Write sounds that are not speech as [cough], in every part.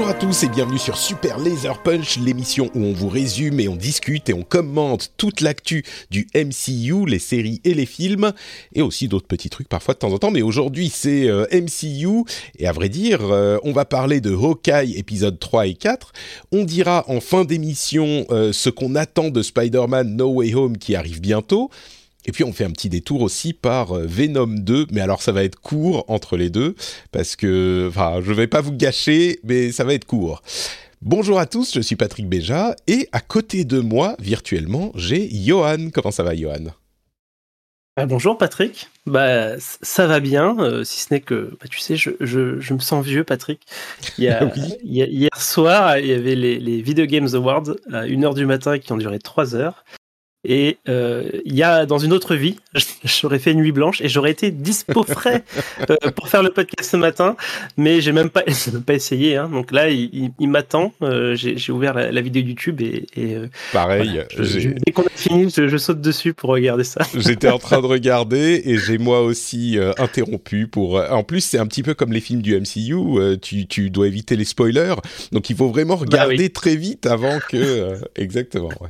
Bonjour à tous et bienvenue sur Super Laser Punch, l'émission où on vous résume et on discute et on commente toute l'actu du MCU, les séries et les films, et aussi d'autres petits trucs parfois de temps en temps. Mais aujourd'hui c'est euh, MCU, et à vrai dire, euh, on va parler de Hawkeye épisode 3 et 4. On dira en fin d'émission euh, ce qu'on attend de Spider-Man No Way Home qui arrive bientôt. Et puis on fait un petit détour aussi par euh, Venom 2, mais alors ça va être court entre les deux, parce que, enfin, je vais pas vous gâcher, mais ça va être court. Bonjour à tous, je suis Patrick Béja, et à côté de moi, virtuellement, j'ai Johan. Comment ça va, Johan? Ah, bonjour Patrick, bah ça va bien, euh, si ce n'est que bah, tu sais, je, je, je me sens vieux Patrick. Il y a, [laughs] Oui. il y a- hier soir, il y avait les, les Video Games Awards à 1h du matin qui ont duré 3 heures. Et euh, il y a dans une autre vie, [laughs] j'aurais fait nuit blanche et j'aurais été dispo [laughs] frais euh, pour faire le podcast ce matin, mais j'ai même pas, [laughs] même pas essayé. Hein. Donc là, il, il- il m'attend. euh, j'ai ouvert la, la vidéo YouTube et, et, Pareil, voilà, je- j'ai- je- dès qu'on a fini, je, je saute dessus pour regarder ça. J'étais en train de regarder et j'ai moi aussi interrompu pour. en plus, c'est un petit peu comme les films du MCU. tu, tu dois éviter les spoilers, donc il faut vraiment regarder oui. très vite avant que. exactement. ouais.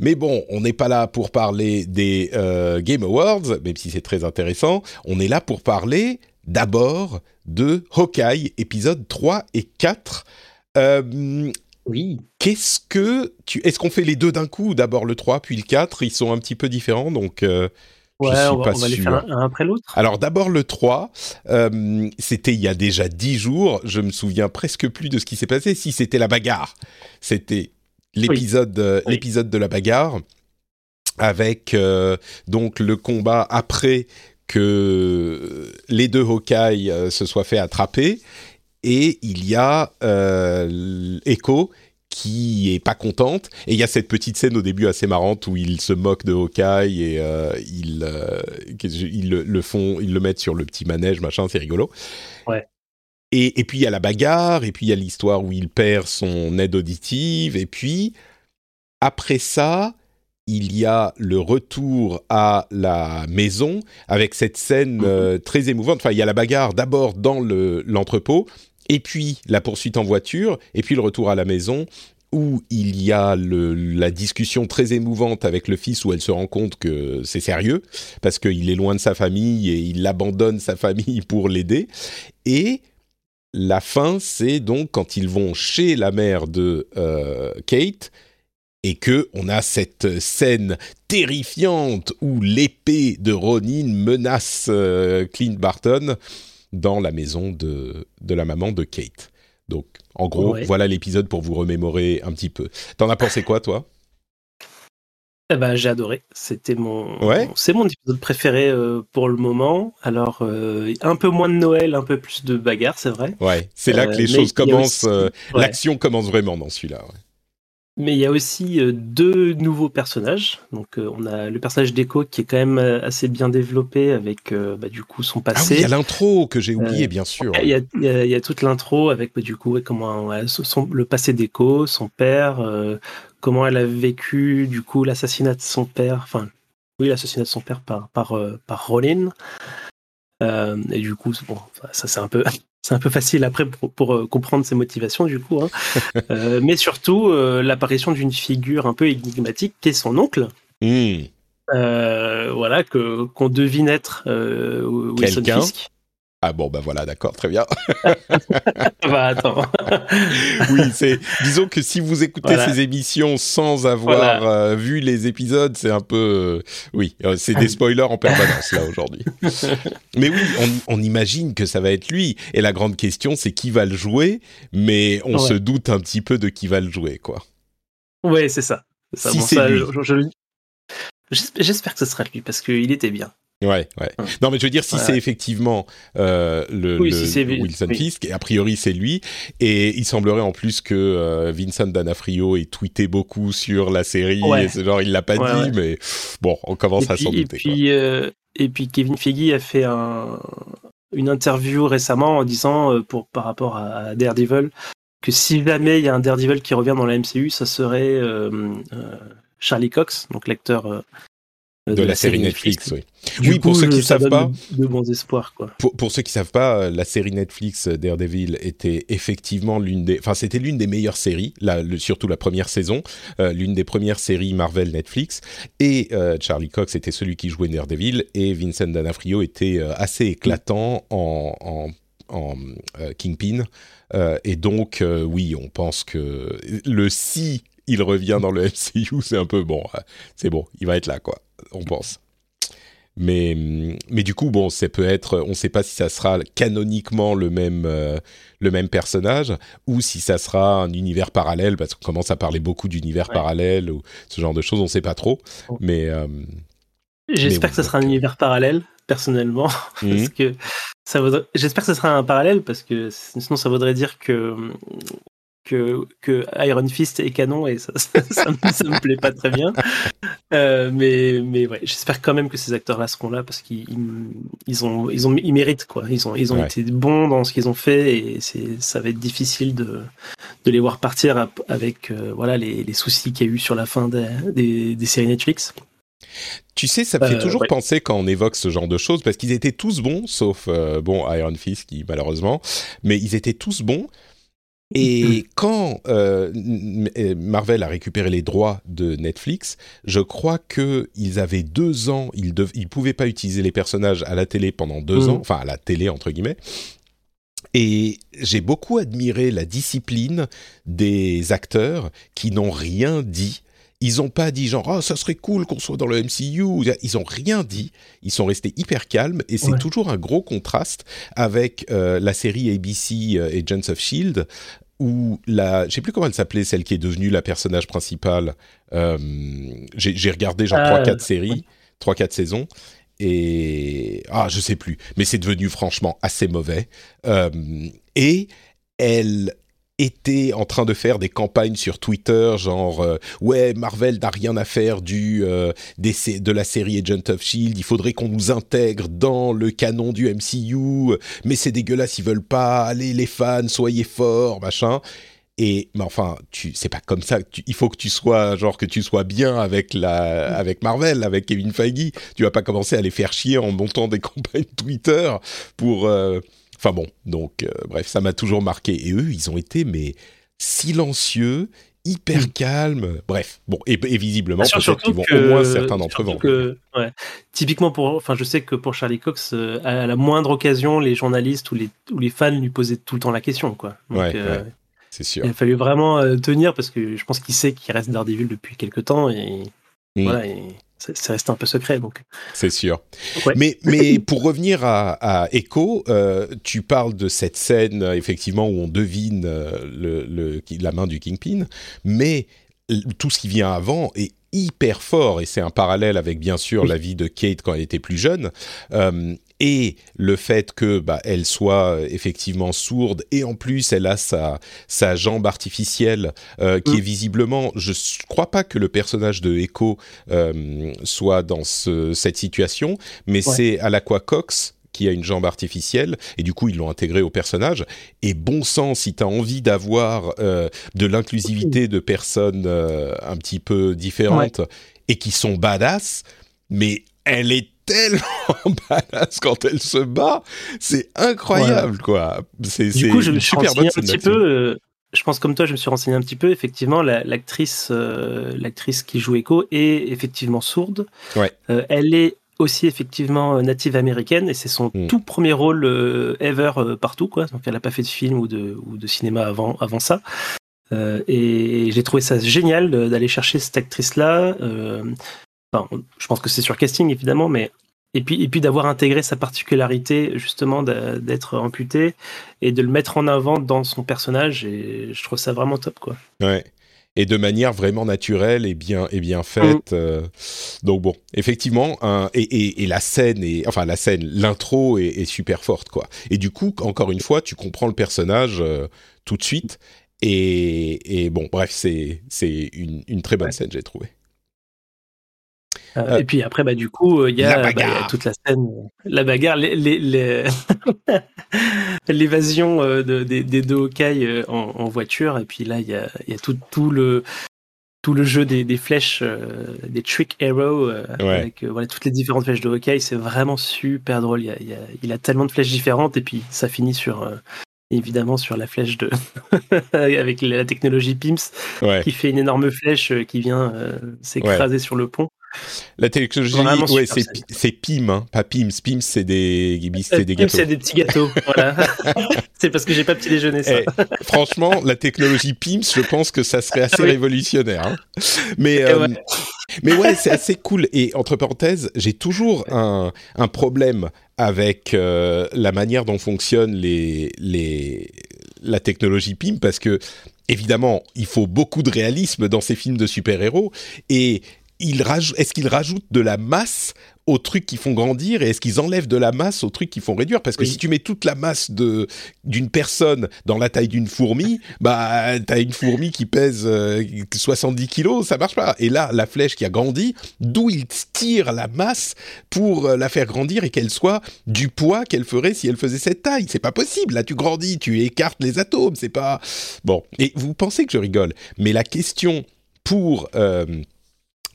Mais bon, on n'est pas là pour parler des euh, Game Awards, même si c'est très intéressant. On est là pour parler d'abord de Hawkeye, épisode 3 et 4. Euh, Oui. Qu'est-ce que tu est-ce qu'on fait les deux d'un coup ou d'abord le 3 puis le 4 ils sont un petit peu différents donc euh, je Ouais, suis on va, pas on va les faire un, un après l'autre. Alors d'abord le 3 euh, c'était il y a déjà 10 jours, je me souviens presque plus de ce qui s'est passé si c'était la bagarre. C'était l'épisode euh, Oui. l'épisode de la bagarre avec euh, donc le combat après que les deux Hawkeye euh, se soient fait attraper et il y a euh, Echo qui est pas contente et il y a cette petite scène au début assez marrante où ils se moquent de Hawkeye et euh, ils euh, ils le, le font ils le mettent sur le petit manège machin c'est rigolo Ouais. Et, et puis il y a la bagarre et puis il y a l'histoire où il perd son aide auditive et puis après ça il y a le retour à la maison avec cette scène Mhm. euh, très émouvante. Enfin, il y a la bagarre d'abord dans le- l'entrepôt, et puis la poursuite en voiture, et puis le retour à la maison où il y a le- la discussion très émouvante avec le fils où elle se rend compte que c'est sérieux parce qu'il est loin de sa famille et il abandonne sa famille [laughs] pour l'aider. Et la fin, c'est donc quand ils vont chez la mère de euh, Kate et que on a cette scène terrifiante où l'épée de Ronin menace euh, Clint Barton dans la maison de, de la maman de Kate. Donc, en gros, Ouais. voilà l'épisode pour vous remémorer un petit peu. T'en as pensé quoi, toi? Eh ben, j'ai adoré. C'était mon, Ouais. c'est mon épisode préféré euh, pour le moment. Alors, euh, un peu moins de Noël, un peu plus de bagarre, c'est vrai. Ouais, c'est là Euh, que les mais choses commencent. aussi- euh, ouais. L'action commence vraiment dans celui-là. ouais. Mais il y a aussi euh, deux nouveaux personnages. Donc, euh, on a le personnage d'Echo qui est quand même euh, assez bien développé avec, bah, du coup, son Ah oui, passé. il y a l'intro que j'ai oublié, Euh, bien sûr. Il y, a, il y a- il y a toute l'intro avec bah, du coup comment son- le passé d'Echo, son père, euh, comment elle a vécu du coup l'assassinat de son père, enfin oui l'assassinat de son père par par par Rollin. Euh, et du coup bon ça c'est un peu [laughs] c'est un peu facile après pour, pour, euh, comprendre ses motivations du coup. hein. [laughs] Euh, mais surtout euh, l'apparition d'une figure un peu énigmatique qui est son oncle. Euh, voilà que qu'on devine être Wilson. Fisk. Ah bon, bah voilà, d'accord, très bien. [laughs] bah attends. [laughs] oui, c'est. Disons que si vous écoutez ces émissions sans avoir euh, vu les épisodes, c'est un peu. Euh, oui, euh, c'est des spoilers en permanence là aujourd'hui. [laughs] mais oui, on, imagine que ça va être lui. Et la grande question, c'est qui va le jouer. Mais on se doute un petit peu de qui va le jouer, quoi. Oui, c'est ça. Si c'est lui. J'espère que ce sera lui parce qu'il était bien. Ouais, ouais. Non, mais je veux dire, si c'est effectivement euh, le, Wilson Fisk, et a priori c'est lui, et il semblerait en plus que euh, Vincent D'Anafrio ait tweeté beaucoup sur la série, et c'est genre il l'a pas dit, mais bon, on commence à s'en douter. Et puis, euh, et puis Kevin Feige a fait un, une interview récemment en disant, pour, par rapport à Daredevil, que si jamais il y a un Daredevil qui revient dans la MCU, ça serait Charlie Cox, donc l'acteur de, la, série Netflix, oui. oui, pour ceux qui savent pas, de, bons espoirs, quoi. Pour, pour, ceux qui savent pas, la série Netflix euh, Daredevil était effectivement l'une des, enfin c'était l'une des meilleures séries, la, surtout la première saison, euh, l'une des premières séries Marvel Netflix. Et euh, Charlie Cox était celui qui jouait Daredevil et Vincent D'Onofrio était assez éclatant en, en, en Kingpin. et donc oui, on pense que le si il revient dans le [laughs] MCU, c'est un peu bon, c'est bon, il va être là quoi on pense. Mais, mais du coup, bon, ça peut être, on ne sait pas si ça sera canoniquement le même, euh, le même personnage ou si ça sera un univers parallèle, parce qu'on commence à parler beaucoup d'univers parallèles ou ce genre de choses, on ne sait pas trop. Oh. Mais euh, j'espère que ce sera un univers parallèle, personnellement, [laughs] parce mhm. que ça J'espère que ce sera un parallèle parce que sinon ça voudrait dire que que, que, Iron Fist est canon et ça, [laughs] ça, me, plaît pas très bien. Euh, mais mais ouais, j'espère quand même que ces acteurs-là seront là parce qu'ils ils ont ils ont ils méritent quoi. Ils ont ils ont été bons dans ce qu'ils ont fait et c'est ça va être difficile de de les voir partir avec euh, voilà les, les soucis qu'il y a eu sur la fin des, des, séries Netflix. Tu sais, ça me fait euh, toujours penser quand on évoque ce genre de choses, parce qu'ils étaient tous bons, sauf bon Iron Fist qui malheureusement, mais ils étaient tous bons. Et quand euh, euh, Marvel a récupéré les droits de Netflix, je crois qu'ils avaient deux ans, ils ne pouvaient pas utiliser les personnages à la télé pendant deux mmh. ans, enfin à la télé entre guillemets. Et j'ai beaucoup admiré la discipline des acteurs qui n'ont rien dit ils n'ont pas dit genre, oh, ça serait cool qu'on soit dans le MCU. Ils n'ont rien dit. Ils sont restés hyper calmes et c'est toujours un gros contraste avec euh, la série ABC Agents of Shield où la, je sais plus comment elle s'appelait, celle qui est devenue la personnage principale. Euh, j'ai regardé genre trois 3-4 euh, séries, 3-4 saisons. Et ah, je sais plus, mais c'est devenu franchement assez mauvais. Euh, et elle était en train de faire des campagnes sur Twitter, genre euh, ouais Marvel n'a rien à faire du euh, de la série Agent of Shield, il faudrait qu'on nous intègre dans le canon du MCU, mais c'est dégueulasse, ils veulent pas, allez les fans, soyez forts, machin. Et mais enfin, c'est pas comme ça. il faut que tu sois genre que tu sois bien avec la avec Marvel, avec Kevin Feige. Tu vas pas commencer à les faire chier en montant des [laughs] campagnes Twitter pour euh, Enfin bon, donc euh, bref, ça m'a toujours marqué. Et eux, ils ont été mais silencieux, hyper mm. calmes. Bref, bon, et, visiblement, peut-être qu'ils vont au moins certains d'entre eux. Ouais. Typiquement pour, enfin, je sais que pour Charlie Cox, euh, à la moindre occasion, les journalistes ou les, ou les fans lui posaient tout le temps la question, quoi. ouais, euh, c'est sûr. Il a fallu vraiment tenir parce que je pense qu'il sait qu'il reste Daredevil depuis quelques temps et mm. voilà. Et ça reste un peu secret. donc. C'est sûr. Mais, mais [coughs] pour revenir à, à Echo, euh, tu parles de cette scène, euh, effectivement, où on devine euh, le, le, la main du Kingpin, mais tout ce qui vient avant est hyper fort et c'est un parallèle avec bien sûr la vie de Kate quand elle était plus jeune et le fait que bah, elle soit euh, effectivement sourde et en plus elle a sa sa jambe artificielle euh, qui mm. est visiblement je crois pas que le personnage de Echo euh, soit dans cette situation mais c'est à l'Aqua Cox qui a une jambe artificielle et du coup ils l'ont intégré au personnage. Et bon sang si tu as envie d'avoir de l'inclusivité de personnes un petit peu différentes et qui sont badass mais elle est tellement [laughs] badass quand elle se bat, c'est incroyable quoi. C'est du coup, je me suis renseigné un petit peu. Euh, je pense comme toi, je me suis renseigné un petit peu. Effectivement, l'actrice, euh, l'actrice qui joue Echo est effectivement sourde. Ouais. Euh, elle est aussi effectivement native américaine et c'est son Mm. tout premier rôle ever partout quoi. Donc elle a pas fait de film ou de ou de cinéma avant avant ça. Euh, et j'ai trouvé ça génial d'aller chercher cette actrice là. enfin, je pense que c'est sur casting évidemment, mais et puis et puis d'avoir intégré sa particularité justement d'être amputé et de le mettre en avant dans son personnage et je trouve ça vraiment top quoi. Ouais. Et de manière vraiment naturelle et bien, et bien faite. euh, donc bon, effectivement, et, et, et la scène, est, enfin la scène, l'intro est, est super forte, quoi. Et du coup, encore une fois, tu comprends le personnage euh, tout de suite. Et, et bon, bref, c'est c'est une, une très bonne Ouais. scène, j'ai trouvé. Euh, et puis après, bah, du coup, euh, il y, la a bah, il y a toute la scène, euh, la bagarre, les- les- les- [laughs] l'évasion de- des, des deux Hawkeye en, en voiture. Et puis là, il y a, il y a tout, tout le tout le jeu des, des flèches, euh, des trick arrows, euh, Ouais. avec voilà, toutes les différentes flèches de Hawkeye. C'est vraiment super drôle. Il, y a, il, y a, il a tellement de flèches différentes. Et puis ça finit sur... euh, Évidemment sur la flèche de [laughs] avec la technologie PIMS Ouais. qui fait une énorme flèche euh, qui vient euh, s'écraser sur le pont. La technologie, ouais, c'est PIM, hein, pas PIMS. PIMS, c'est des, c'est des Pim, gâteaux. C'est des petits gâteaux. [laughs] voilà. [laughs] c'est parce que j'ai pas petit déjeuner ça. Eh, franchement, la technologie PIMS, je pense que ça serait assez Ah oui. révolutionnaire. hein. Mais, euh, ouais. mais ouais, c'est assez cool. Et entre parenthèses, j'ai toujours un, un problème avec euh, la manière dont fonctionne les, les, la technologie PIM parce que, évidemment, il faut beaucoup de réalisme dans ces films de super-héros. Et est-ce qu'ils rajoutent de la masse aux trucs qui font grandir et est-ce qu'ils enlèvent de la masse aux trucs qui font réduire? Parce que Oui. si tu mets toute la masse de d'une personne dans la taille d'une fourmi, [laughs] bah t'as une fourmi qui pèse euh, 70 kilos, ça marche pas. Et là, la flèche qui a grandi, d'où ils tirent la masse pour euh, la faire grandir et qu'elle soit du poids qu'elle ferait si elle faisait cette taille. C'est pas possible. Là, tu grandis, tu écartes les atomes. C'est pas bon. Et vous pensez que je rigole, mais la question pour euh,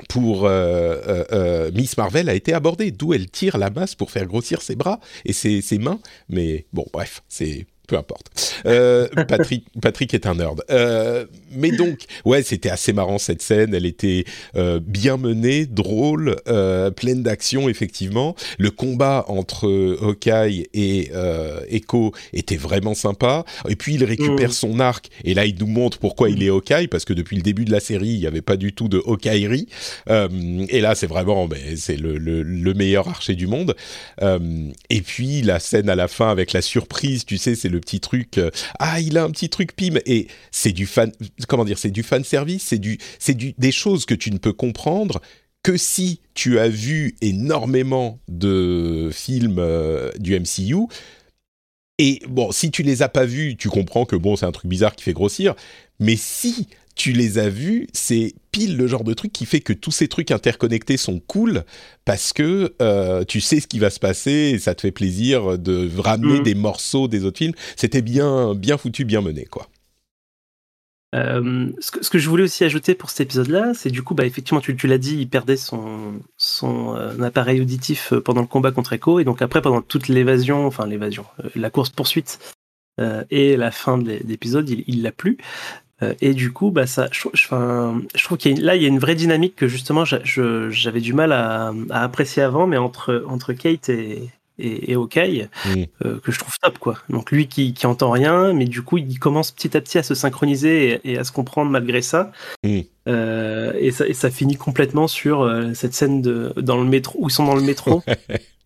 pour euh, euh, euh, Miss Marvel a été abordée, d'où elle tire la masse pour faire grossir ses bras et ses, ses mains. Mais bon, bref, c'est peu importe. Euh, Patrick, [laughs] Patrick est un nerd. Euh, mais donc, ouais, c'était assez marrant cette scène. Elle était euh, bien menée, drôle, euh, pleine d'action, effectivement. Le combat entre Hawkeye et euh, Echo était vraiment sympa. Et puis, il récupère Mm. son arc. Et là, il nous montre pourquoi il est Hawkeye, parce que depuis le début de la série, il n'y avait pas du tout de Hawkeyerie. Euh, et là, c'est vraiment, ben, c'est le, le, le meilleur archer du monde. Euh, et puis, la scène à la fin avec la surprise, tu sais, c'est le petit truc. euh, ah, il a un petit truc pim. Et c'est du fan, comment dire, c'est du fan service, c'est du, c'est du, des choses que tu ne peux comprendre que si tu as vu énormément de films euh, du MCU. Et bon, si tu les as pas vus, tu comprends que bon, c'est un truc bizarre qui fait grossir. Mais si tu les as vus, c'est pile le genre de truc qui fait que tous ces trucs interconnectés sont cool parce que euh, tu sais ce qui va se passer et ça te fait plaisir de ramener Mhm. des morceaux des autres films. C'était bien, bien foutu, bien mené, quoi. Euh, ce, que, ce que je voulais aussi ajouter pour cet épisode-là, c'est du coup, bah, effectivement, tu, tu l'as dit, il perdait son, son euh, appareil auditif pendant le combat contre Echo, et donc après, pendant toute l'évasion, enfin l'évasion, euh, la course-poursuite et la fin de l'é- d'épisode, il il l'a plus. Euh, et du coup, bah, ça, je, je, enfin, je trouve qu'il y a une- là, il y a une vraie dynamique que justement, j'avais du mal à, à apprécier avant, mais entre, entre Kate et, et, et Hawkeye, euh, que je trouve top, quoi. Donc lui qui, qui entend rien, mais du coup, il commence petit à petit à se synchroniser et, et à se comprendre malgré ça. Mm. Euh, et, ça et ça finit complètement sur euh, cette scène de, dans le métro, où ils sont dans le métro. [laughs]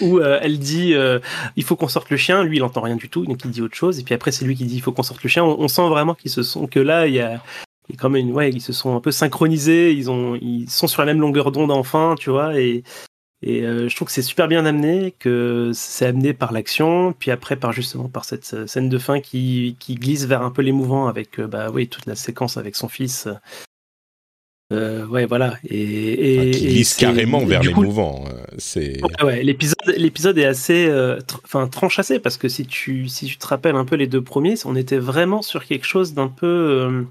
où euh, elle dit euh, il faut qu'on sorte le chien. Lui il entend rien du tout. Donc il dit autre chose. Et puis après c'est lui qui dit il faut qu'on sorte le chien. On, sent vraiment qu'ils se sont que là il y a, a quand même ouais ils se sont un peu synchronisés. Ils ont ils sont sur la même longueur d'onde enfin tu vois. Et et euh, je trouve que c'est super bien amené que c'est amené par l'action. Puis après par justement par cette euh, scène de fin qui qui glisse vers un peu l'émouvant avec euh, bah oui toute la séquence avec son fils euh, ouais voilà et, et Enfin, qui et glisse c'est- carrément vers coup, l'émouvant. euh, C'est Ouais, ouais, l'épisode, l'épisode est assez, euh, tr- enfin, tranchassé parce que si tu, si tu te rappelles un peu les deux premiers, on était vraiment sur quelque chose d'un peu, euh,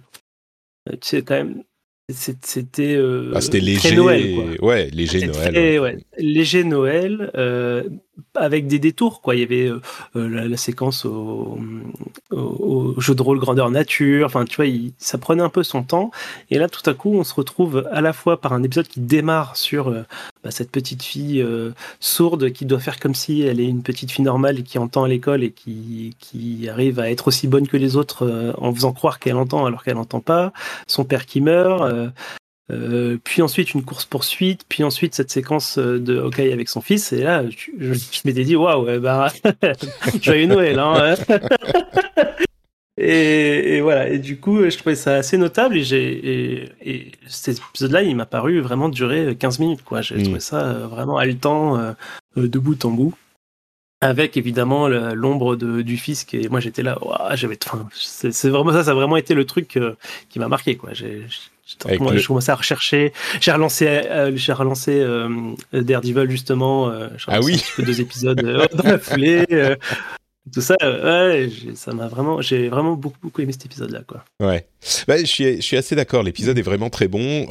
tu sais, quand même, c'était, euh, Ah, léger. Noël, quoi. Ouais, léger Noël. très, ouais. léger Noël, avec des détours quoi. Il y avait la, séquence au, jeu de rôle grandeur nature. Enfin, tu vois, ça prenait un peu son temps. Et là, tout à coup, on se retrouve à la fois par un épisode qui démarre sur bah, cette petite fille sourde qui doit faire comme si elle est une petite fille normale et qui entend à l'école et qui, qui arrive à être aussi bonne que les autres en faisant croire qu'elle entend alors qu'elle n'entend pas. Son père qui meurt. Euh, puis ensuite une course poursuite, puis ensuite cette séquence euh, de hockey avec son fils. Et là, je, je, [laughs] m'étais dit waouh, bah [laughs] joyeux Noël. Hein, [laughs] et, et, voilà. Et du coup, je trouvais ça assez notable. Et, et, cet épisode-là, il m'a paru vraiment durer 15 minutes. Quoi. J'ai trouvé mm. ça euh, vraiment haletant de bout en bout. Avec évidemment l'ombre du fils qui moi j'étais là, j'avais, c'est, vraiment ça, ça a vraiment été le truc qui m'a marqué quoi. J'ai, moi, Je commençais à rechercher. J'ai relancé, euh, j'ai relancé euh, Daredevil justement. Euh, ah oui. deux épisodes euh, [laughs] dans la foulée. tout ça, ouais, ça m'a vraiment, j'ai vraiment beaucoup, beaucoup aimé cet épisode-là, quoi. Ouais, bah, je suis, je suis assez d'accord. L'épisode est vraiment très bon.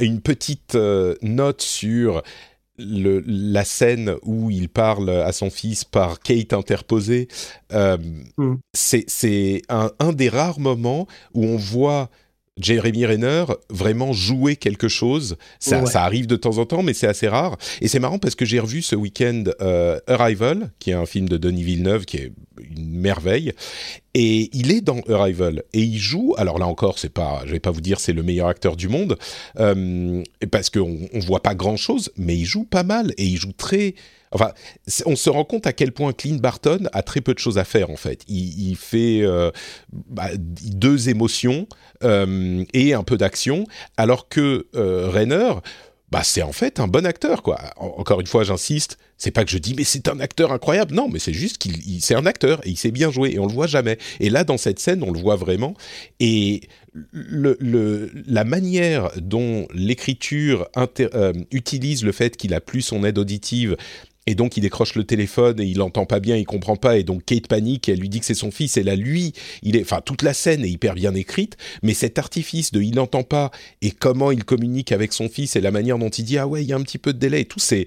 une petite note sur le, la scène où il parle à son fils par Kate interposée. Mm. C'est un, un des rares moments où on voit Jeremy Renner vraiment jouer quelque chose. Ça, ça, arrive de temps en temps, mais c'est assez rare. Et c'est marrant parce que j'ai revu ce week-end euh, Arrival, qui est un film de Denis Villeneuve, qui est une merveille. Et il est dans Arrival et il joue. Alors là encore, c'est pas, je vais pas vous dire c'est le meilleur acteur du monde euh, parce qu'on on voit pas grand chose, mais il joue pas mal et il joue très Enfin, on se rend compte à quel point Clint Barton a très peu de choses à faire en fait. Il, fait euh, bah, deux émotions euh, et un peu d'action, alors que euh, Renner, bah, c'est en fait un bon acteur quoi. encore une fois, j'insiste, c'est pas que je dis mais c'est un acteur incroyable, non, mais c'est juste qu'il c'est un acteur et il sait bien jouer et on le voit jamais. Et là, dans cette scène, on le voit vraiment et la manière dont l'écriture utilise le fait qu'il a plus son aide auditive et donc il décroche le téléphone et il entend pas bien, il comprend pas. Et donc Kate panique, et elle lui dit que c'est son fils. Et là lui, il est enfin toute la scène est hyper bien écrite, mais cet artifice de il n'entend pas et comment il communique avec son fils et la manière dont il dit ah ouais, il y a un petit peu de délai et tout c'est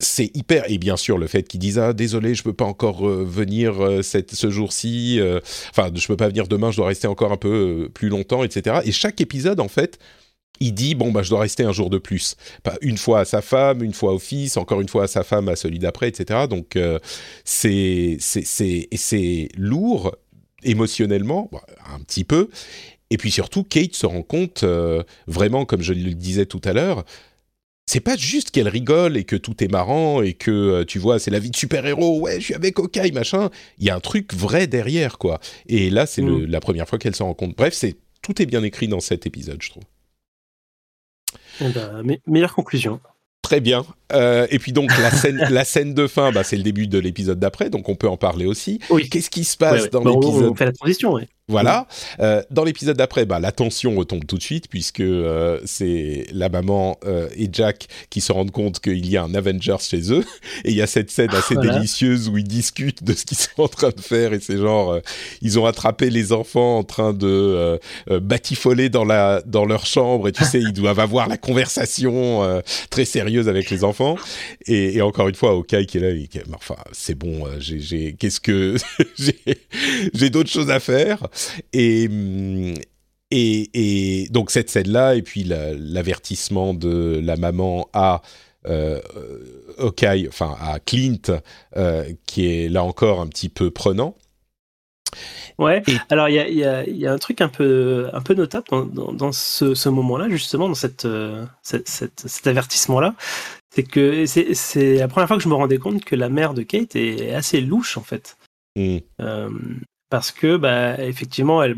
c'est hyper. Et bien sûr le fait qu'il dise ah désolé je peux pas encore euh, venir euh, ce jour-ci euh, enfin je peux pas venir demain je dois rester encore un peu plus longtemps etc et chaque épisode en fait il dit bon bah je dois rester un jour de plus, une fois à sa femme, une fois au fils, encore une fois à sa femme, à celui d'après, etc. Donc euh, c'est c'est c'est lourd émotionnellement, un petit peu. Et puis surtout, Kate se rend compte euh, vraiment, comme je le disais tout à l'heure, c'est pas juste qu'elle rigole et que tout est marrant et que euh, tu vois c'est la vie de super héros ouais je suis avec Okai machin il y a un truc vrai derrière quoi et là c'est mm. la première fois qu'elle se rend compte bref c'est tout est bien écrit dans cet épisode je trouve eh ben, meilleure conclusion. Très bien. Euh, et puis donc la scène, la scène de fin, bah, c'est le début de l'épisode d'après, donc on peut en parler aussi. Oui. Qu'est-ce qui se passe dans l'épisode On fait la transition, oui. Voilà. Euh, dans l'épisode d'après, bah, la tension retombe tout de suite puisque euh, c'est la maman euh, et Jack qui se rendent compte qu'il y a un Avengers chez eux. [laughs] Et il y a cette scène assez délicieuse où ils discutent de ce qu'ils sont en train de faire. Et c'est genre, euh, ils ont attrapé les enfants en train de euh, euh, batifoler dans, la, dans leur chambre. Et tu sais, ils doivent avoir la conversation très sérieuse avec les enfants. Et, et encore une fois, Okai qui est là, il, enfin, c'est bon, j'ai, qu'est-ce que [laughs] j'ai d'autres choses à faire. Et, et, donc cette scène-là, et puis l'avertissement de la maman à euh, enfin à Clint, euh, qui est là encore un petit peu prenant. Ouais. Alors il y a, un truc un peu un peu notable dans, ce, moment-là, justement, dans cette, euh, cet avertissement-là, c'est que c'est la première fois que je me rendais compte que la mère de Kate est assez louche en fait. Mm. Euh, parce que bah, effectivement, elle,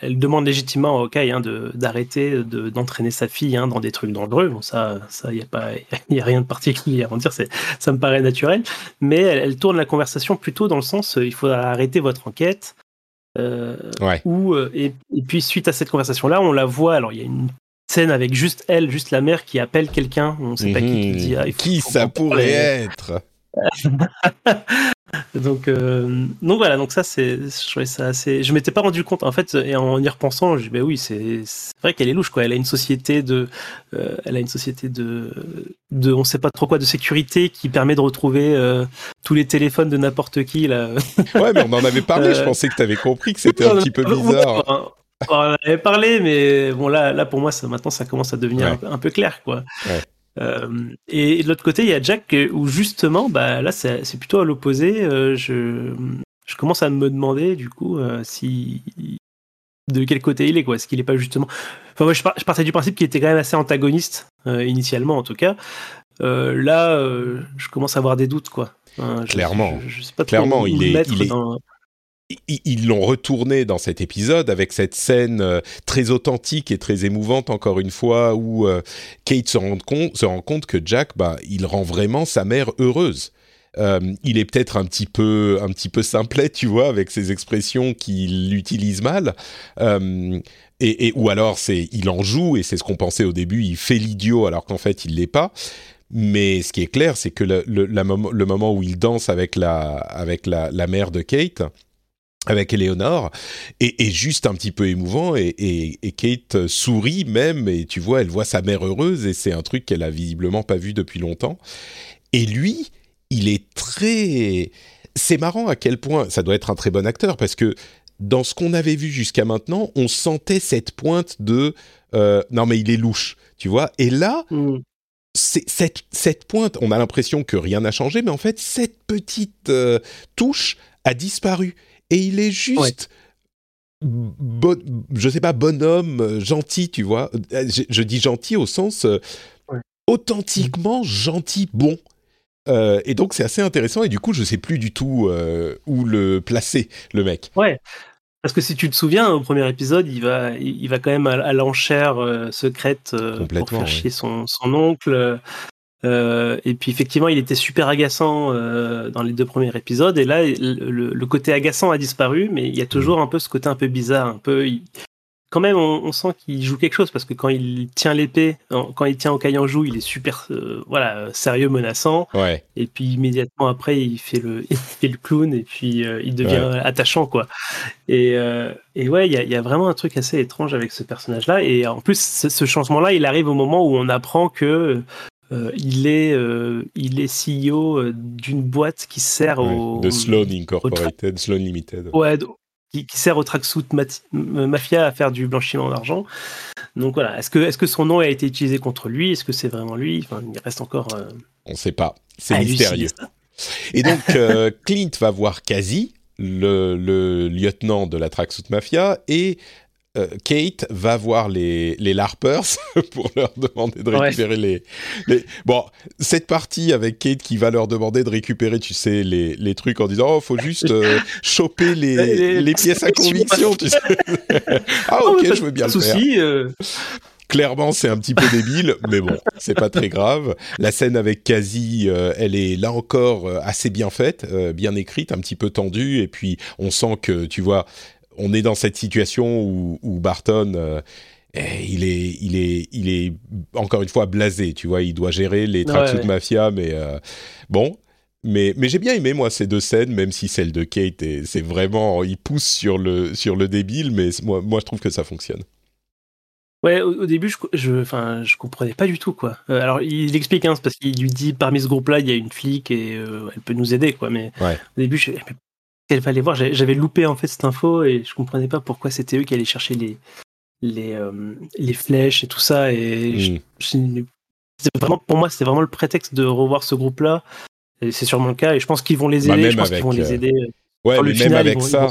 elle, demande légitimement au Hawkeye hein, d'arrêter de, d'entraîner sa fille hein, dans des trucs dangereux. Bon, ça, ça, y a pas, [laughs] y a rien de particulier à en dire. C'est, ça me paraît naturel. Mais elle, tourne la conversation plutôt dans le sens, euh, il faut arrêter votre enquête. Euh, euh, et, puis suite à cette conversation-là, on la voit. Alors il y a une scène avec juste elle, juste la mère qui appelle quelqu'un. On ne sait pas qui, qui dit. Ah, qui ça pourrait être? [laughs] donc, euh, donc voilà, donc ça c'est, je trouvais ça assez. Je m'étais pas rendu compte en fait, et en y repensant, je dis ben oui, c'est vrai qu'elle est louche quoi. Elle a une société de, euh, elle a une société de, de, on sait pas trop quoi, de sécurité qui permet de retrouver euh, tous les téléphones de n'importe qui là. [laughs] ouais, mais on en avait parlé. Je pensais que tu avais compris que c'était un petit peu bizarre. on en avait parlé, mais bon là, là pour moi, ça, maintenant ça commence à devenir un, peu, clair quoi. Ouais. Euh, et, de l'autre côté, il y a Jack où justement, bah là, c'est plutôt à l'opposé. Euh, je, je commence à me demander du coup euh, si de quel côté il est quoi. Est-ce qu'il est pas justement Enfin, moi, je, partais du principe qu'il était quand même assez antagoniste initialement, en tout cas. là, je commence à avoir des doutes quoi. Clairement. Je, sais pas Clairement, il est, il est, ils l'ont retourné dans cet épisode avec cette scène euh, très authentique et très émouvante encore une fois où euh, Kate se rend compte, se rend compte que Jack, bah, il rend vraiment sa mère heureuse. Euh, il est peut-être un petit peu un petit peu simplet, tu vois, avec ses expressions qu'il utilise mal. et, ou alors c'est il en joue et c'est ce qu'on pensait au début, il fait l'idiot alors qu'en fait il l'est pas. Mais ce qui est clair, c'est que le, le, moment où il danse avec la avec la, la mère de Kate, avec Eleonore et, juste un petit peu émouvant et, Kate sourit même et tu vois elle voit sa mère heureuse et c'est un truc qu'elle a visiblement pas vu depuis longtemps. Et lui il est très c'est marrant à quel point ça doit être un très bon acteur parce que dans ce qu'on avait vu jusqu'à maintenant on sentait cette pointe de euh, non mais il est louche tu vois. Et là mm. Cette, cette pointe, on a l'impression que rien n'a changé, mais en fait, cette petite euh, touche a disparu et il est juste bon, je sais pas bonhomme euh, gentil tu vois. Euh, je, dis gentil au sens euh, authentiquement gentil bon. Et donc c'est assez intéressant et du coup je sais plus du tout où le placer le mec. Ouais. Parce que si tu te souviens, au premier épisode, il va, il va quand même à, l'enchère secrète pour faire chier son, son oncle. Euh, et puis effectivement, il était super agaçant euh, dans les deux premiers épisodes. Et là, le, côté agaçant a disparu, mais il y a toujours un peu ce côté un peu bizarre, un peu. Quand même, on, sent qu'il joue quelque chose parce que quand il tient l'épée, quand il tient au joue, il est super, euh, voilà, sérieux, menaçant. Ouais. Et puis immédiatement après, il fait le, [laughs] il fait le clown et puis il devient attachant, quoi. Et, et ouais, il y a, y a, vraiment un truc assez étrange avec ce personnage-là. Et en plus, ce changement-là, il arrive au moment où on apprend que euh, il est euh, il est CEO euh, d'une boîte qui sert au de Sloan Incorporated, Sloan Limited. Ouais, qui, sert au tracksuit mafia à faire du blanchiment d'argent. Donc voilà, est-ce que est-ce que son nom a été utilisé contre lui? Est-ce que c'est vraiment lui? Enfin, il reste encore. On ne sait pas. C'est mystérieux. Et donc [laughs] Clint va voir Kazi, le, le, lieutenant de la Tracksuit Mafia, et euh, Kate va voir les, les LARPers [laughs] pour leur demander de récupérer les, Bon, cette partie avec Kate qui va leur demander de récupérer, tu sais, les, les trucs en disant « Oh, faut juste euh, choper les, [laughs] les, pièces à conviction, tu sais. ah [laughs] ok, je veux bien le faire. Euh. Clairement, c'est un petit peu débile, mais bon, c'est pas très grave. La scène avec Kazi, elle est là encore assez bien faite, bien écrite, un petit peu tendue, et puis on sent que, tu vois, on est dans cette situation où, Barton, euh, eh, il est, il est, il est encore une fois blasé. Tu vois, il doit gérer les tracksuit mafia, mais euh, bon. Mais, mais j'ai bien aimé moi ces deux scènes, même si celle de Kate, c'est vraiment, il pousse sur le sur le débile, mais moi, moi je trouve que ça fonctionne. Ouais, au, début, je, je, enfin, je comprenais pas du tout quoi. Euh, alors, il explique, hein, parce qu'il lui dit parmi ce groupe-là, il y a une flic et elle peut nous aider, quoi. Mais au début, je, qu'elle fallait voir. J'avais loupé en fait cette info et je comprenais pas pourquoi c'était eux qui allaient chercher les les, euh, les flèches et tout ça. Et hmm. vraiment, pour moi, c'était vraiment le prétexte de revoir ce groupe-là. Et c'est sûrement le cas. Et je pense qu'ils vont les bah, aider. je pense qu'ils vont les euh, aider. Ouais, mais même avec ça.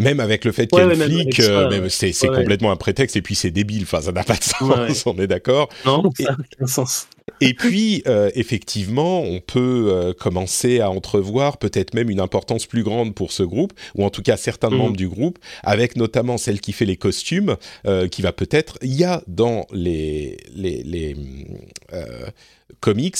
Même avec le fait qu'il y ait flic, c'est complètement un prétexte et puis c'est débile. Enfin, ça n'a pas de sens. on est d'accord. Non, ça n'a aucun sens. Et puis, euh, effectivement, on peut euh, commencer à entrevoir peut-être même une importance plus grande pour ce groupe, ou en tout cas certains mhm. membres du groupe, avec notamment celle qui fait les costumes, euh, qui va peut-être... Il y a dans les, les, les comics